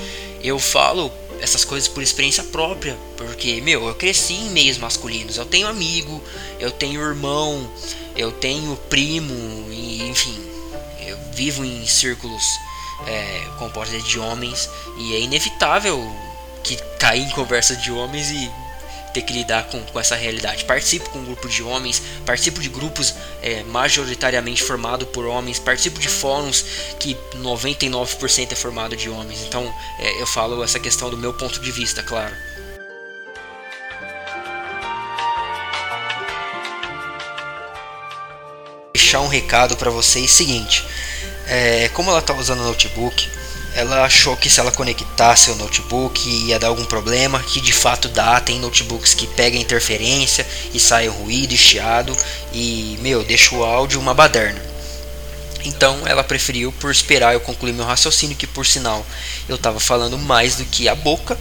eu falo essas coisas por experiência própria, porque meu, eu cresci em meios masculinos. Eu tenho amigo, eu tenho irmão, eu tenho primo, e, enfim, eu vivo em círculos é, compostos de homens e é inevitável que cair em conversa de homens e ter que lidar com, com essa realidade. Participo com um grupo de homens, participo de grupos é, majoritariamente formados por homens, participo de fóruns que 99% é formado de homens. Então é, eu falo essa questão do meu ponto de vista, claro. Deixar um recado para vocês seguinte. É, como ela está usando o notebook, ela achou que se ela conectasse o notebook ia dar algum problema, que de fato dá, tem notebooks que pegam interferência e sai ruído e chiado e, meu, deixa o áudio uma baderna. Então ela preferiu por esperar eu concluir meu raciocínio, que por sinal eu estava falando mais do que a boca.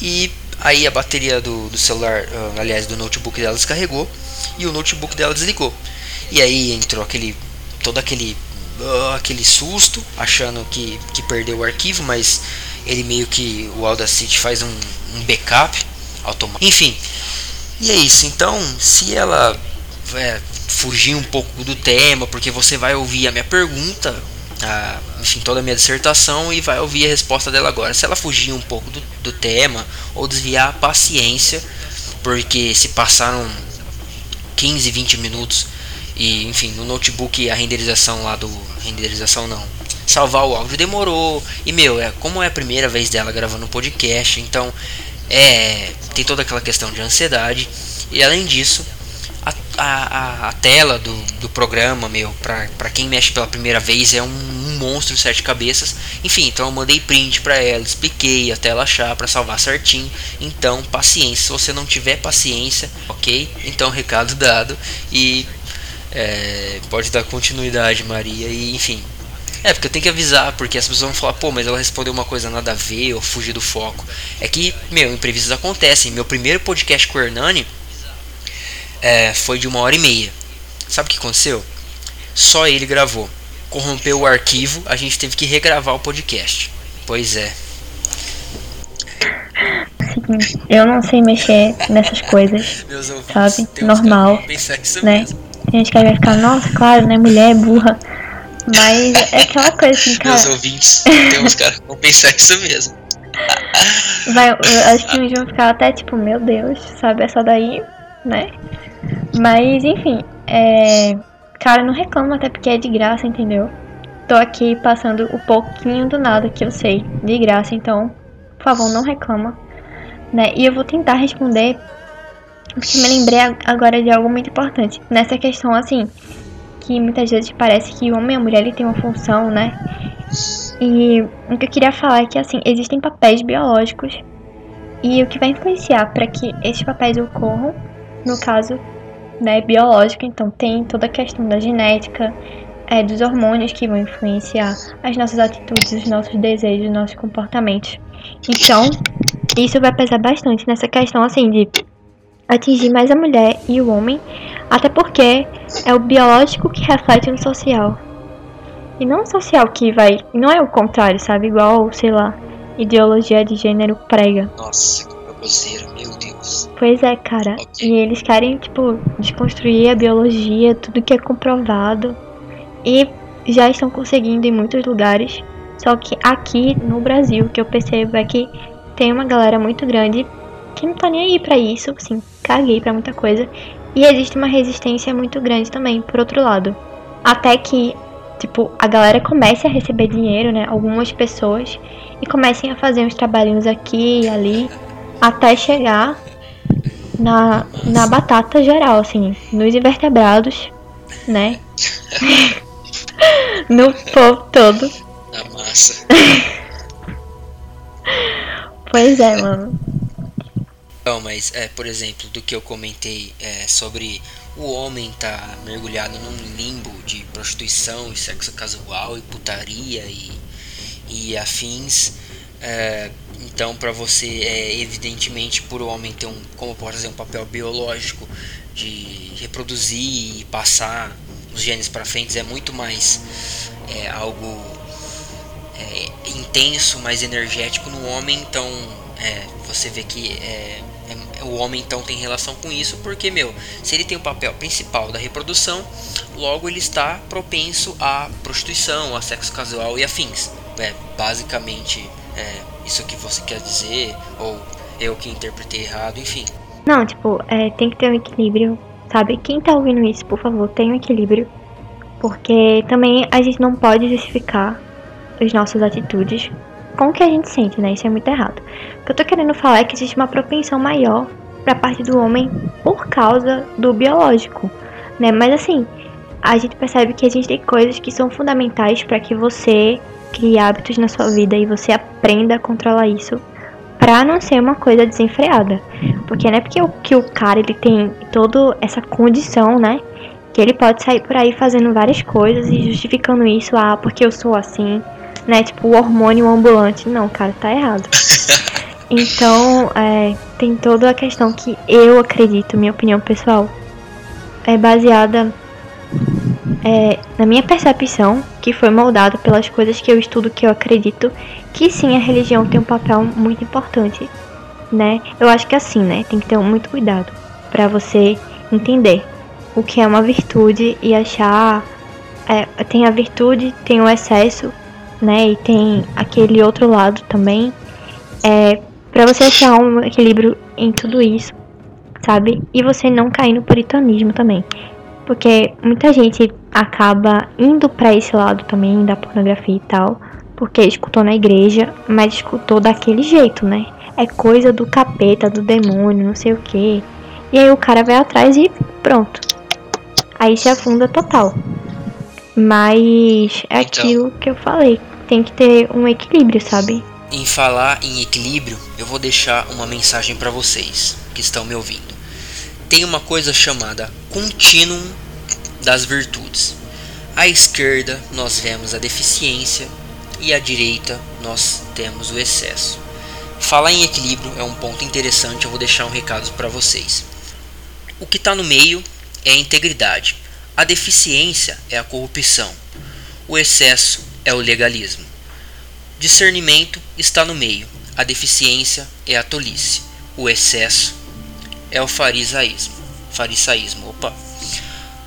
E aí a bateria do, do celular, ah, aliás, do notebook dela descarregou e o notebook dela desligou. E aí entrou aquele todo aquele uh, aquele susto, achando que, que perdeu o arquivo, mas ele meio que o Audacity faz um, um backup automático. Enfim, e é isso. Então, se ela é, fugir um pouco do tema, porque você vai ouvir a minha pergunta, a, enfim, toda a minha dissertação e vai ouvir a resposta dela agora. Se ela fugir um pouco do, do tema ou desviar a paciência, porque se passaram 15, 20 minutos e enfim, no notebook a renderização lá do. Renderização não. Salvar o áudio demorou. E meu, é como é a primeira vez dela gravando um podcast, então é. Tem toda aquela questão de ansiedade. E além disso, a, a, a tela do, do programa, meu, pra, quem mexe pela primeira vez, é um, um monstro sete cabeças. Enfim, então eu mandei print pra ela, expliquei até ela achar pra salvar certinho. Então, paciência. Se você não tiver paciência, ok? Então, recado dado. E é, pode dar continuidade, Maria, e enfim. É, porque eu tenho que avisar, porque as pessoas vão falar, pô, mas ela respondeu uma coisa nada a ver, ou fugir do foco. É que, meu, imprevistos acontecem. Meu primeiro podcast com o Hernani é, foi de uma hora e meia. Sabe o que aconteceu? Só ele gravou. Corrompeu o arquivo, a gente teve que regravar o podcast. Pois é. Eu não sei mexer nessas coisas, sabe? Normal, né? Mesmo. Gente que vai ficar, nossa, claro, né? Mulher é burra. Mas é aquela coisa assim, cara. Meus ouvintes, tem uns caras que vão pensar isso mesmo. Vai, eu acho que dia vão ficar até tipo, meu Deus, sabe? Essa daí, né? Mas, enfim, é. Cara, não reclama até porque é de graça, entendeu? Tô aqui passando o pouquinho do nada que eu sei, de graça, então, por favor, não reclama. Né? E eu vou tentar responder porque me lembrei agora de algo muito importante. Nessa questão, assim, que muitas vezes parece que o homem e a mulher ele tem uma função, né? E o que eu queria falar é que, assim, existem papéis biológicos e o que vai influenciar para que esses papéis ocorram, no caso, né, biológico, então tem toda a questão da genética, é, dos hormônios que vão influenciar as nossas atitudes, os nossos desejos, os nossos comportamentos. Então, isso vai pesar bastante nessa questão, assim, de atingir mais a mulher e o homem, até porque é o biológico que reflete no social. E não o social que vai. Não é o contrário, sabe? Igual, sei lá, ideologia de gênero prega. Nossa, que baboseira, meu Deus. Pois é, cara. Ok. E eles querem, tipo, desconstruir a biologia, tudo que é comprovado. E já estão conseguindo em muitos lugares. Só que aqui no Brasil, o que eu percebo é que tem uma galera muito grande que não tá nem aí pra isso, assim, caguei pra muita coisa. E existe uma resistência muito grande também, por outro lado. Até que, tipo, a galera comece a receber dinheiro, né? Algumas pessoas. E comecem a fazer uns trabalhinhos aqui e ali. Até chegar na, na batata geral, assim, nos invertebrados, né? no povo todo. Na massa. Pois é, mano. Não, mas, é, por exemplo, do que eu comentei é, sobre o homem tá mergulhado num limbo de prostituição e sexo casual e putaria e, e afins. é, então, para você, é, evidentemente, por o homem ter um, como posso dizer, um papel biológico de reproduzir e passar os genes para frente, é muito mais é, algo é, intenso, mais energético no homem. Então, é, você vê que é- o homem então tem relação com isso, porque meu, se ele tem o papel principal da reprodução, logo ele está propenso à prostituição, a sexo casual e afins. É basicamente é, isso que você quer dizer, ou eu que interpretei errado, enfim. Não, tipo, é, tem que ter um equilíbrio, sabe? Quem tá ouvindo isso, por favor, tenha um equilíbrio. Porque também a gente não pode justificar as nossas atitudes com o que a gente sente, né? Isso é muito errado. O que eu tô querendo falar é que existe uma propensão maior pra parte do homem por causa do biológico, né? Mas assim, a gente percebe que existem coisas que são fundamentais pra que você crie hábitos na sua vida e você aprenda a controlar isso pra não ser uma coisa desenfreada. Porque não é porque o, que o cara ele tem toda essa condição, né? Que ele pode sair por aí fazendo várias coisas e justificando isso, ah, porque eu sou assim, né? Tipo, o hormônio ambulante. Não, cara, tá errado. Então, é, tem toda a questão que eu acredito, minha opinião pessoal, é baseada é, na minha percepção, que foi moldada pelas coisas que eu estudo, que eu acredito, que sim, a religião tem um papel muito importante, né? Eu acho que assim, né? Tem que ter muito cuidado pra você entender o que é uma virtude e achar. É, tem a virtude, tem o excesso, né? E tem aquele outro lado também. É, pra você achar um equilíbrio em tudo isso, sabe? E você não cair no puritanismo também. Porque muita gente acaba indo pra esse lado também da pornografia e tal, porque escutou na igreja, mas escutou daquele jeito, né? É coisa do capeta, do demônio, não sei o que. E aí o cara vai atrás e pronto. Aí se afunda total. Mas é Então. aquilo que eu falei. Tem que ter um equilíbrio, sabe? Em falar em equilíbrio, eu vou deixar uma mensagem para vocês que estão me ouvindo. Tem uma coisa chamada contínuo das virtudes. À esquerda nós vemos a deficiência e à direita nós temos o excesso. Falar em equilíbrio é um ponto interessante, eu vou deixar um recado para vocês. O que está no meio é a integridade. A deficiência é a corrupção. O excesso é o legalismo. Discernimento está no meio. A deficiência é a tolice. O excesso é o farisaísmo. Farisaísmo, opa.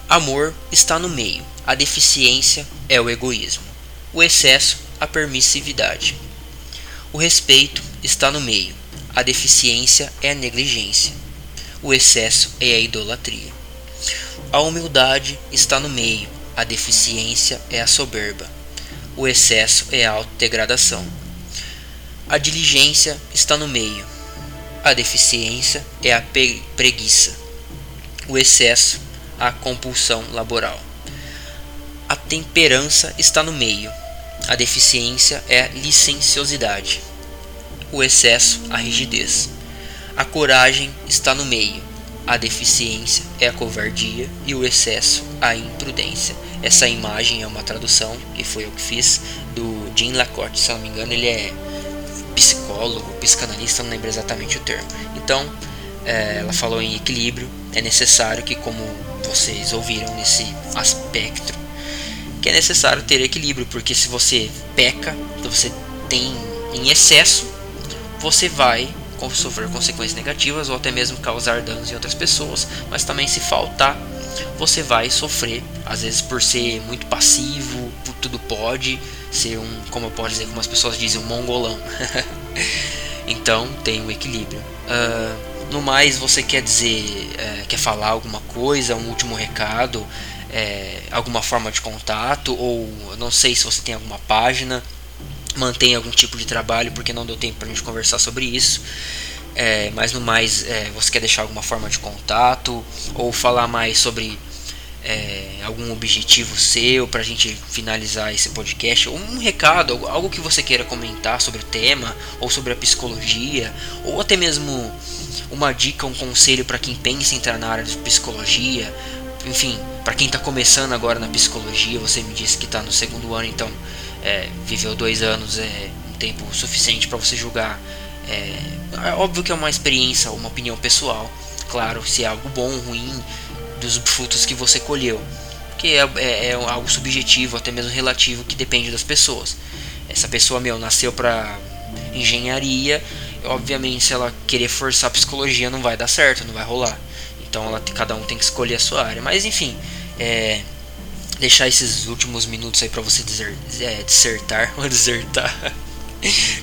Amor está no meio. A deficiência é o egoísmo. O excesso, a permissividade. O respeito está no meio. A deficiência é a negligência. O excesso é a idolatria. A humildade está no meio. A deficiência é a soberba. O excesso é a autodegradação. A diligência está no meio. A deficiência é a preguiça. O excesso, a compulsão laboral. A temperança está no meio. A deficiência é a licenciosidade. O excesso, a rigidez. A coragem está no meio. A deficiência é a covardia e o excesso, a imprudência. Essa imagem é uma tradução que foi eu que fiz do Jean Lacorte, se não me engano, ele é psicólogo, psicanalista, não lembro exatamente o termo. Então, é, ela falou em equilíbrio. É necessário que, como vocês ouviram nesse aspecto, que é necessário ter equilíbrio, porque se você peca, se você tem em excesso, você vai sofrer consequências negativas ou até mesmo causar danos em outras pessoas, mas também se faltar, você vai sofrer, às vezes por ser muito passivo, por tudo pode, ser um, como eu posso dizer, como as pessoas dizem, um mongolão. então tem um equilíbrio. Uh, no mais, você quer dizer, uh, quer falar alguma coisa, um último recado, é, alguma forma de contato, ou não sei se você tem alguma página, mantém algum tipo de trabalho, porque não deu tempo para a gente conversar sobre isso. É, mas no mais, é, você quer deixar alguma forma de contato, ou falar mais sobre é, algum objetivo seu para a gente finalizar esse podcast, ou um recado, algo que você queira comentar sobre o tema, ou sobre a psicologia, ou até mesmo uma dica, um conselho para quem pensa em entrar na área de psicologia, enfim, para quem está começando agora na psicologia, você me disse que está no segundo ano, então é, viveu dois anos é um tempo suficiente para você julgar. É, é, óbvio que é uma experiência, uma opinião pessoal, claro, se é algo bom ou ruim, dos frutos que você colheu. Que é, é, é algo subjetivo, até mesmo relativo, que depende das pessoas. Essa pessoa, meu, nasceu para engenharia, obviamente se ela querer forçar psicologia não vai dar certo, não vai rolar. Então ela, cada um tem que escolher a sua área. Mas enfim, é, deixar esses últimos minutos aí para você dizer, é, dissertar, ou desertar,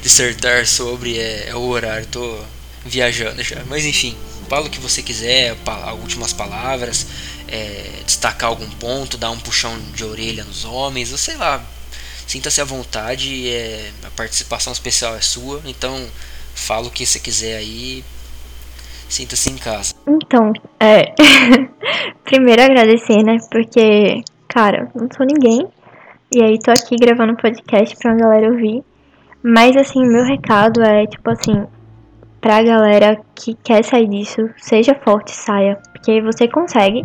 dissertar sobre é, é, o horário, tô viajando já. Mas enfim, fala o que você quiser, últimas palavras, é, destacar algum ponto, dar um puxão de orelha nos homens, ou sei lá, sinta-se à vontade, é, a participação especial é sua, então fala o que você quiser aí, sinta-se em casa. Então, é. Primeiro agradecer, né? Porque, cara, não sou ninguém. E aí tô aqui gravando podcast pra uma galera ouvir. Mas assim, meu recado é, tipo assim, pra galera que quer sair disso, seja forte, saia. Porque você consegue.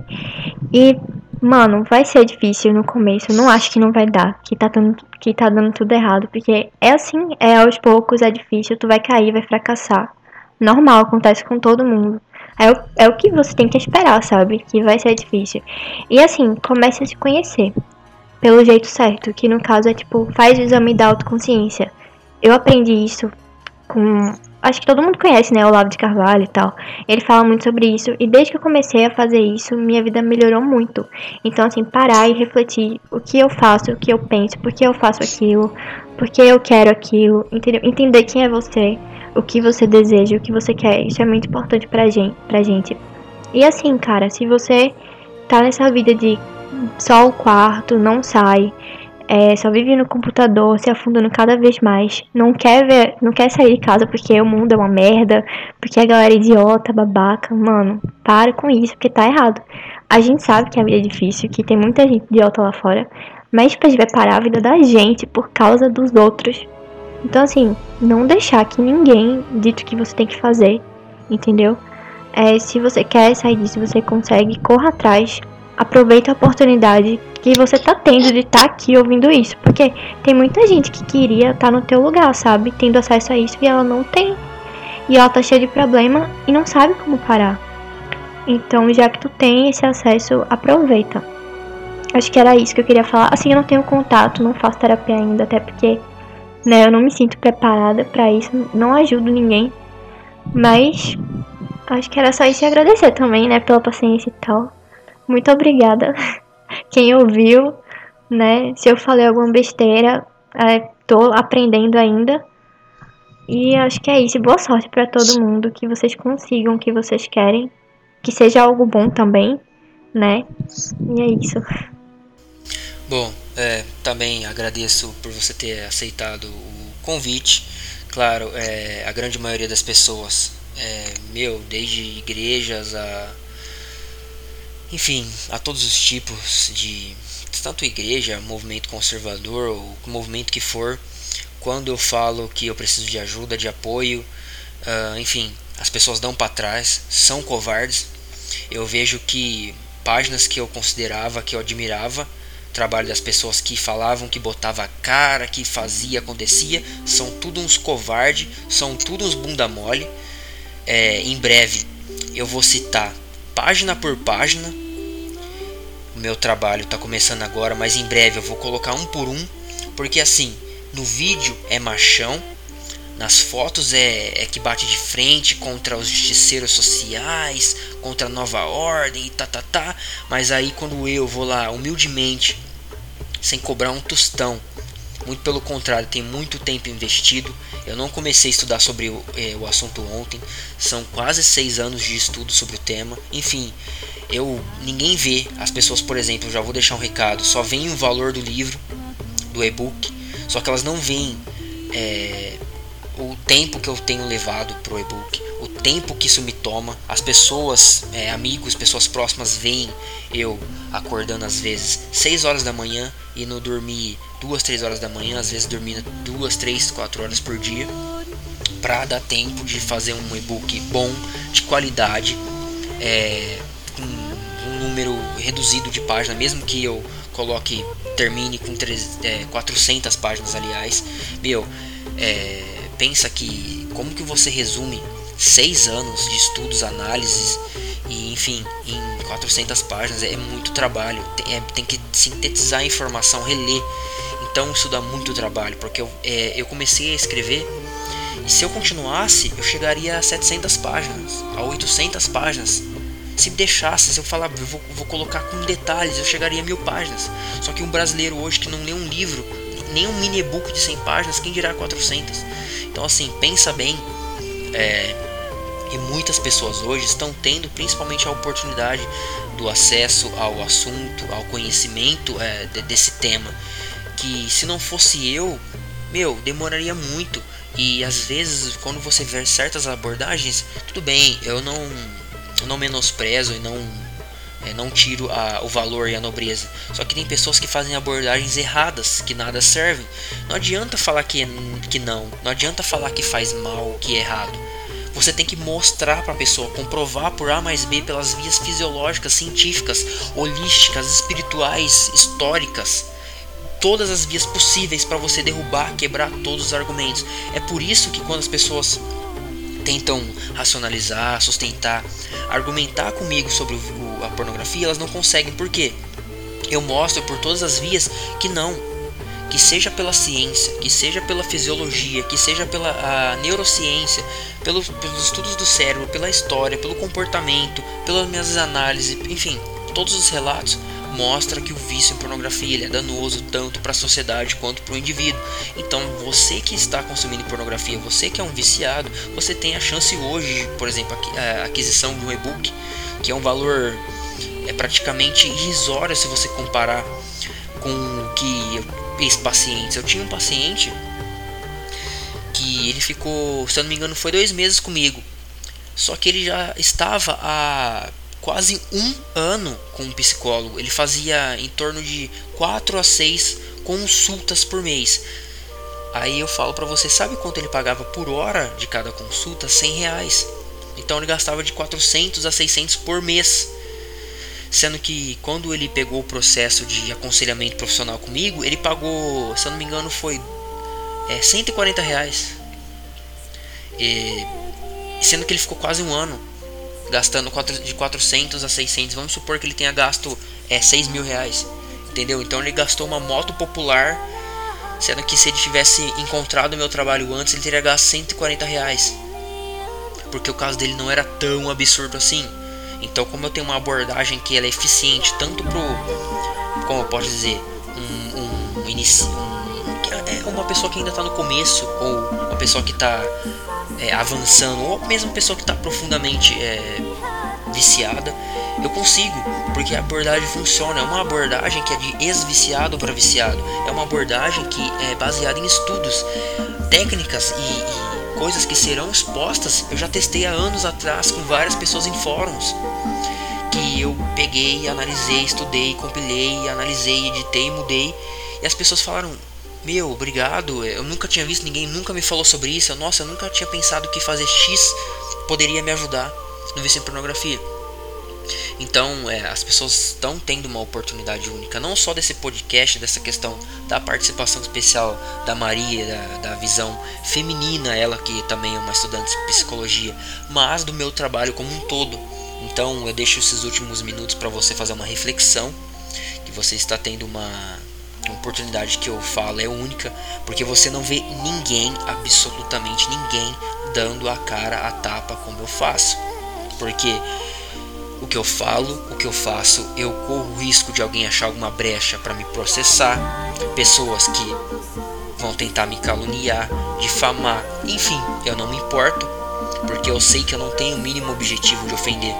E, mano, vai ser difícil no começo. Não acho que não vai dar. Que tá dando, que tá dando tudo errado. Porque é assim, é aos poucos, é difícil. Tu vai cair, vai fracassar. Normal, acontece com todo mundo. É o, é o que você tem que esperar, sabe? Que vai ser difícil. E assim, comece a se conhecer. Pelo jeito certo, que no caso é tipo, faz o exame da autoconsciência. Eu aprendi isso com. Acho que todo mundo conhece, né? O Olavo de Carvalho e tal. Ele fala muito sobre isso. E desde que eu comecei a fazer isso, minha vida melhorou muito. Então, assim, parar e refletir o que eu faço, o que eu penso, por que eu faço aquilo, por que eu quero aquilo, entendeu? Entender quem é você o que você deseja, o que você quer. Isso é muito importante pra gente. Pra gente. E assim, cara, se você tá nessa vida de só o quarto, não sai, é, só vive no computador, se afundando cada vez mais, não quer ver, não quer sair de casa porque o mundo é uma merda, porque a galera é idiota, babaca, mano, para com isso, porque tá errado. A gente sabe que a vida é difícil, que tem muita gente idiota lá fora, mas pra gente vai parar a vida da gente por causa dos outros. Então, assim, não deixar que ninguém dite o que você tem que fazer, entendeu? É, se você quer sair disso, você consegue, corra atrás, aproveita a oportunidade que você tá tendo de estar tá aqui ouvindo isso, porque tem muita gente que queria estar tá no teu lugar, sabe? Tendo acesso a isso e ela não tem. E ela tá cheia de problema e não sabe como parar. Então, já que tu tem esse acesso, aproveita. Acho que era isso que eu queria falar. Assim, eu não tenho contato, não faço terapia ainda, até porque né? Eu não me sinto preparada para isso, não ajudo ninguém. Mas acho que era só isso e agradecer também, né, pela paciência e tal. Muito obrigada. Quem ouviu, né? Se eu falei alguma besteira, é, tô aprendendo ainda. E acho que é isso. Boa sorte para todo mundo. Que vocês consigam o que vocês querem. Que seja algo bom também, né? E é isso. Bom, é, também agradeço por você ter aceitado o convite. Claro, é, a grande maioria das pessoas, é, meu, desde igrejas a. Enfim, a todos os tipos de. Tanto igreja, movimento conservador ou movimento que for, quando eu falo que eu preciso de ajuda, de apoio, uh, enfim, as pessoas dão para trás, são covardes. Eu vejo que páginas que eu considerava, que eu admirava, trabalho das pessoas que falavam, que botava cara, que fazia, acontecia, são tudo uns covarde, são tudo uns bunda mole. É, em breve eu vou citar página por página. O meu trabalho está começando agora, mas em breve eu vou colocar um por um, porque assim, no vídeo é machão, nas fotos é, é que bate de frente contra os justiceiros sociais, contra a nova ordem e tá, tá, tá. Mas aí quando eu vou lá humildemente, sem cobrar um tostão, muito pelo contrário, tem muito tempo investido. Eu não comecei a estudar sobre o, eh, o assunto ontem. São quase seis anos de estudo sobre o tema. Enfim, eu ninguém vê as pessoas, por exemplo, já vou deixar um recado. Só vem o valor do livro, do e-book. Só que elas não veem é, o tempo que eu tenho levado pro e-book, o tempo que isso me toma. As pessoas, é, amigos, pessoas próximas veem eu acordando às vezes 6 horas da manhã e no dormir 2, 3 horas da manhã, às vezes dormindo 2, 3, 4 horas por dia, para dar tempo de fazer um e-book bom, de qualidade, é, com um número reduzido de páginas, mesmo que eu coloque termine com 3, é, 400 páginas aliás meu é, pensa que como que você resume seis anos de estudos análises e enfim em 400 páginas é muito trabalho tem, é, tem que sintetizar a informação reler então isso dá muito trabalho porque eu, é, eu comecei a escrever e se eu continuasse eu chegaria a 700 páginas a 800 páginas se deixasse, se eu falar, eu vou, vou, colocar com detalhes, eu chegaria a mil páginas. Só que um brasileiro hoje que não lê um livro, nem um mini e-book de 100 páginas, quem dirá 400? Então, assim, pensa bem. É, e muitas pessoas hoje estão tendo principalmente a oportunidade do acesso ao assunto, ao conhecimento é, desse tema. Que se não fosse eu, meu, demoraria muito. E às vezes, quando você vê certas abordagens, tudo bem, eu não não menosprezo e não é, não tiro a, o valor e a nobreza. Só que tem pessoas que fazem abordagens erradas, que nada servem. Não adianta falar que, que não, não adianta falar que faz mal, que é errado. Você tem que mostrar para a pessoa, comprovar por A mais B pelas vias fisiológicas, científicas, holísticas, espirituais, históricas, todas as vias possíveis para você derrubar, quebrar todos os argumentos. É por isso que quando as pessoas tentam racionalizar, sustentar, argumentar comigo sobre o, a pornografia, elas não conseguem. Por quê? Eu mostro por todas as vias que não. Que seja pela ciência, que seja pela fisiologia, que seja pela neurociência, pelos, pelos estudos do cérebro, pela história, pelo comportamento, pelas minhas análises, enfim, todos os relatos mostra que o vício em pornografia ele é danoso tanto para a sociedade quanto para o indivíduo. Então, você que está consumindo pornografia, você que é um viciado, você tem a chance hoje, por exemplo, a aquisição de um e-book, que é um valor é praticamente irrisório se você comparar com o que ex-pacientes. Eu tinha um paciente que ele ficou, se eu não me engano, foi dois meses comigo. Só que ele já estava há quase um ano com um psicólogo. Ele fazia em torno de 4 a 6 consultas por mês. Aí eu falo para você, sabe quanto ele pagava por hora de cada consulta? 100 reais. Então ele gastava de 400 a 600 por mês. Sendo que quando ele pegou o processo de aconselhamento profissional comigo, ele pagou, se eu não me engano, foi é, 140 reais. E, sendo que ele ficou quase um ano gastando de 400 a 600. Vamos supor que ele tenha gasto é, 6 mil reais. Entendeu? Então ele gastou uma moto popular. Sendo que se ele tivesse encontrado meu trabalho antes, ele teria gasto 140 reais. Porque o caso dele não era tão absurdo assim. Então, como eu tenho uma abordagem que ela é eficiente tanto pro. Como eu posso dizer? Um, um, um. Um, é uma pessoa que ainda está no começo. Ou uma pessoa que está é, avançando, ou mesmo uma pessoa que está profundamente é, viciada, eu consigo, porque a abordagem funciona. É uma abordagem que é de ex-viciado para viciado, é uma abordagem que é baseada em estudos, técnicas e, e coisas que serão expostas. Eu já testei há anos atrás com várias pessoas em fóruns que eu peguei, analisei, estudei, compilei, analisei, editei, mudei e as pessoas falaram meu, obrigado. Eu nunca tinha visto ninguém, nunca me falou sobre isso. Nossa, eu nunca tinha pensado que fazer X poderia me ajudar no vício em pornografia. Então, é, as pessoas estão tendo uma oportunidade única, não só desse podcast, dessa questão da participação especial da Maria, da, da visão feminina, ela que também é uma estudante de psicologia, mas do meu trabalho como um todo. Então, eu deixo esses últimos minutos para você fazer uma reflexão, que você está tendo uma, uma oportunidade que eu falo é única, porque você não vê ninguém, absolutamente ninguém, dando a cara a tapa como eu faço. Porque o que eu falo, o que eu faço, eu corro o risco de alguém achar alguma brecha para me processar, pessoas que vão tentar me caluniar, difamar, enfim, eu não me importo, porque eu sei que eu não tenho o mínimo objetivo de ofender.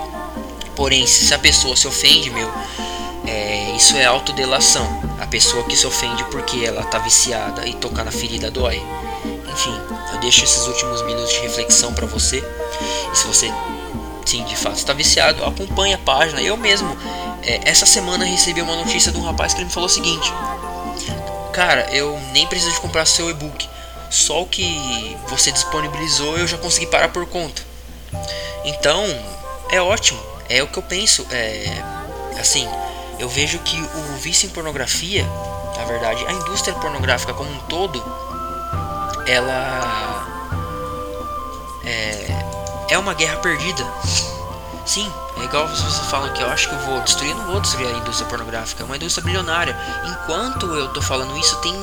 Porém, se a pessoa se ofende, meu, é, isso é autodelação. A pessoa que se ofende porque ela tá viciada e tocar na ferida dói. Enfim, eu deixo esses últimos minutos de reflexão para você. E se você sim, de fato está viciado, acompanhe a página. Eu mesmo, é, essa semana recebi uma notícia de um rapaz que ele me falou o seguinte: Cara, eu nem preciso de comprar seu e-book, só o que você disponibilizou eu já consegui parar por conta. Então, é ótimo, é o que eu penso. É, assim, eu vejo que o vício em pornografia, na verdade, a indústria pornográfica como um todo, ela é, é uma guerra perdida. Sim, é igual vocês falam que eu acho que eu vou destruir, eu não vou destruir a indústria pornográfica, é uma indústria bilionária. Enquanto eu tô falando isso, tem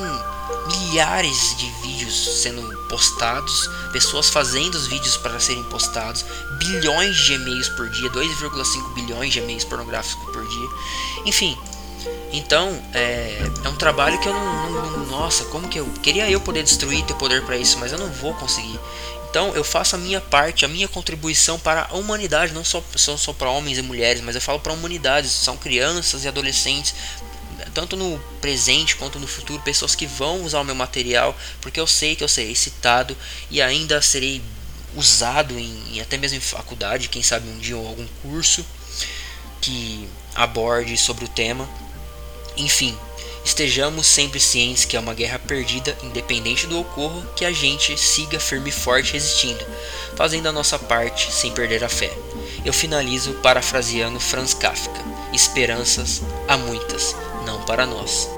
milhares de vídeos sendo postados, pessoas fazendo os vídeos para serem postados, bilhões de e-mails por dia, 2,5 bilhões de e-mails pornográficos por dia. Enfim, então é, é um trabalho que eu não, não, não, Nossa, como que eu. Queria eu poder destruir, ter poder para isso, mas eu não vou conseguir. Então eu faço a minha parte, a minha contribuição para a humanidade, não só, só, só para homens e mulheres, mas eu falo para a humanidade, são crianças e adolescentes, tanto no presente quanto no futuro, pessoas que vão usar o meu material, porque eu sei que eu serei citado e ainda serei usado em, em até mesmo em faculdade, quem sabe um dia ou algum curso que aborde sobre o tema. Enfim, Estejamos sempre cientes que é uma guerra perdida, independente do ocorro, que a gente siga firme e forte resistindo, fazendo a nossa parte sem perder a fé. Eu finalizo parafraseando Franz Kafka: Esperanças há muitas, não para nós.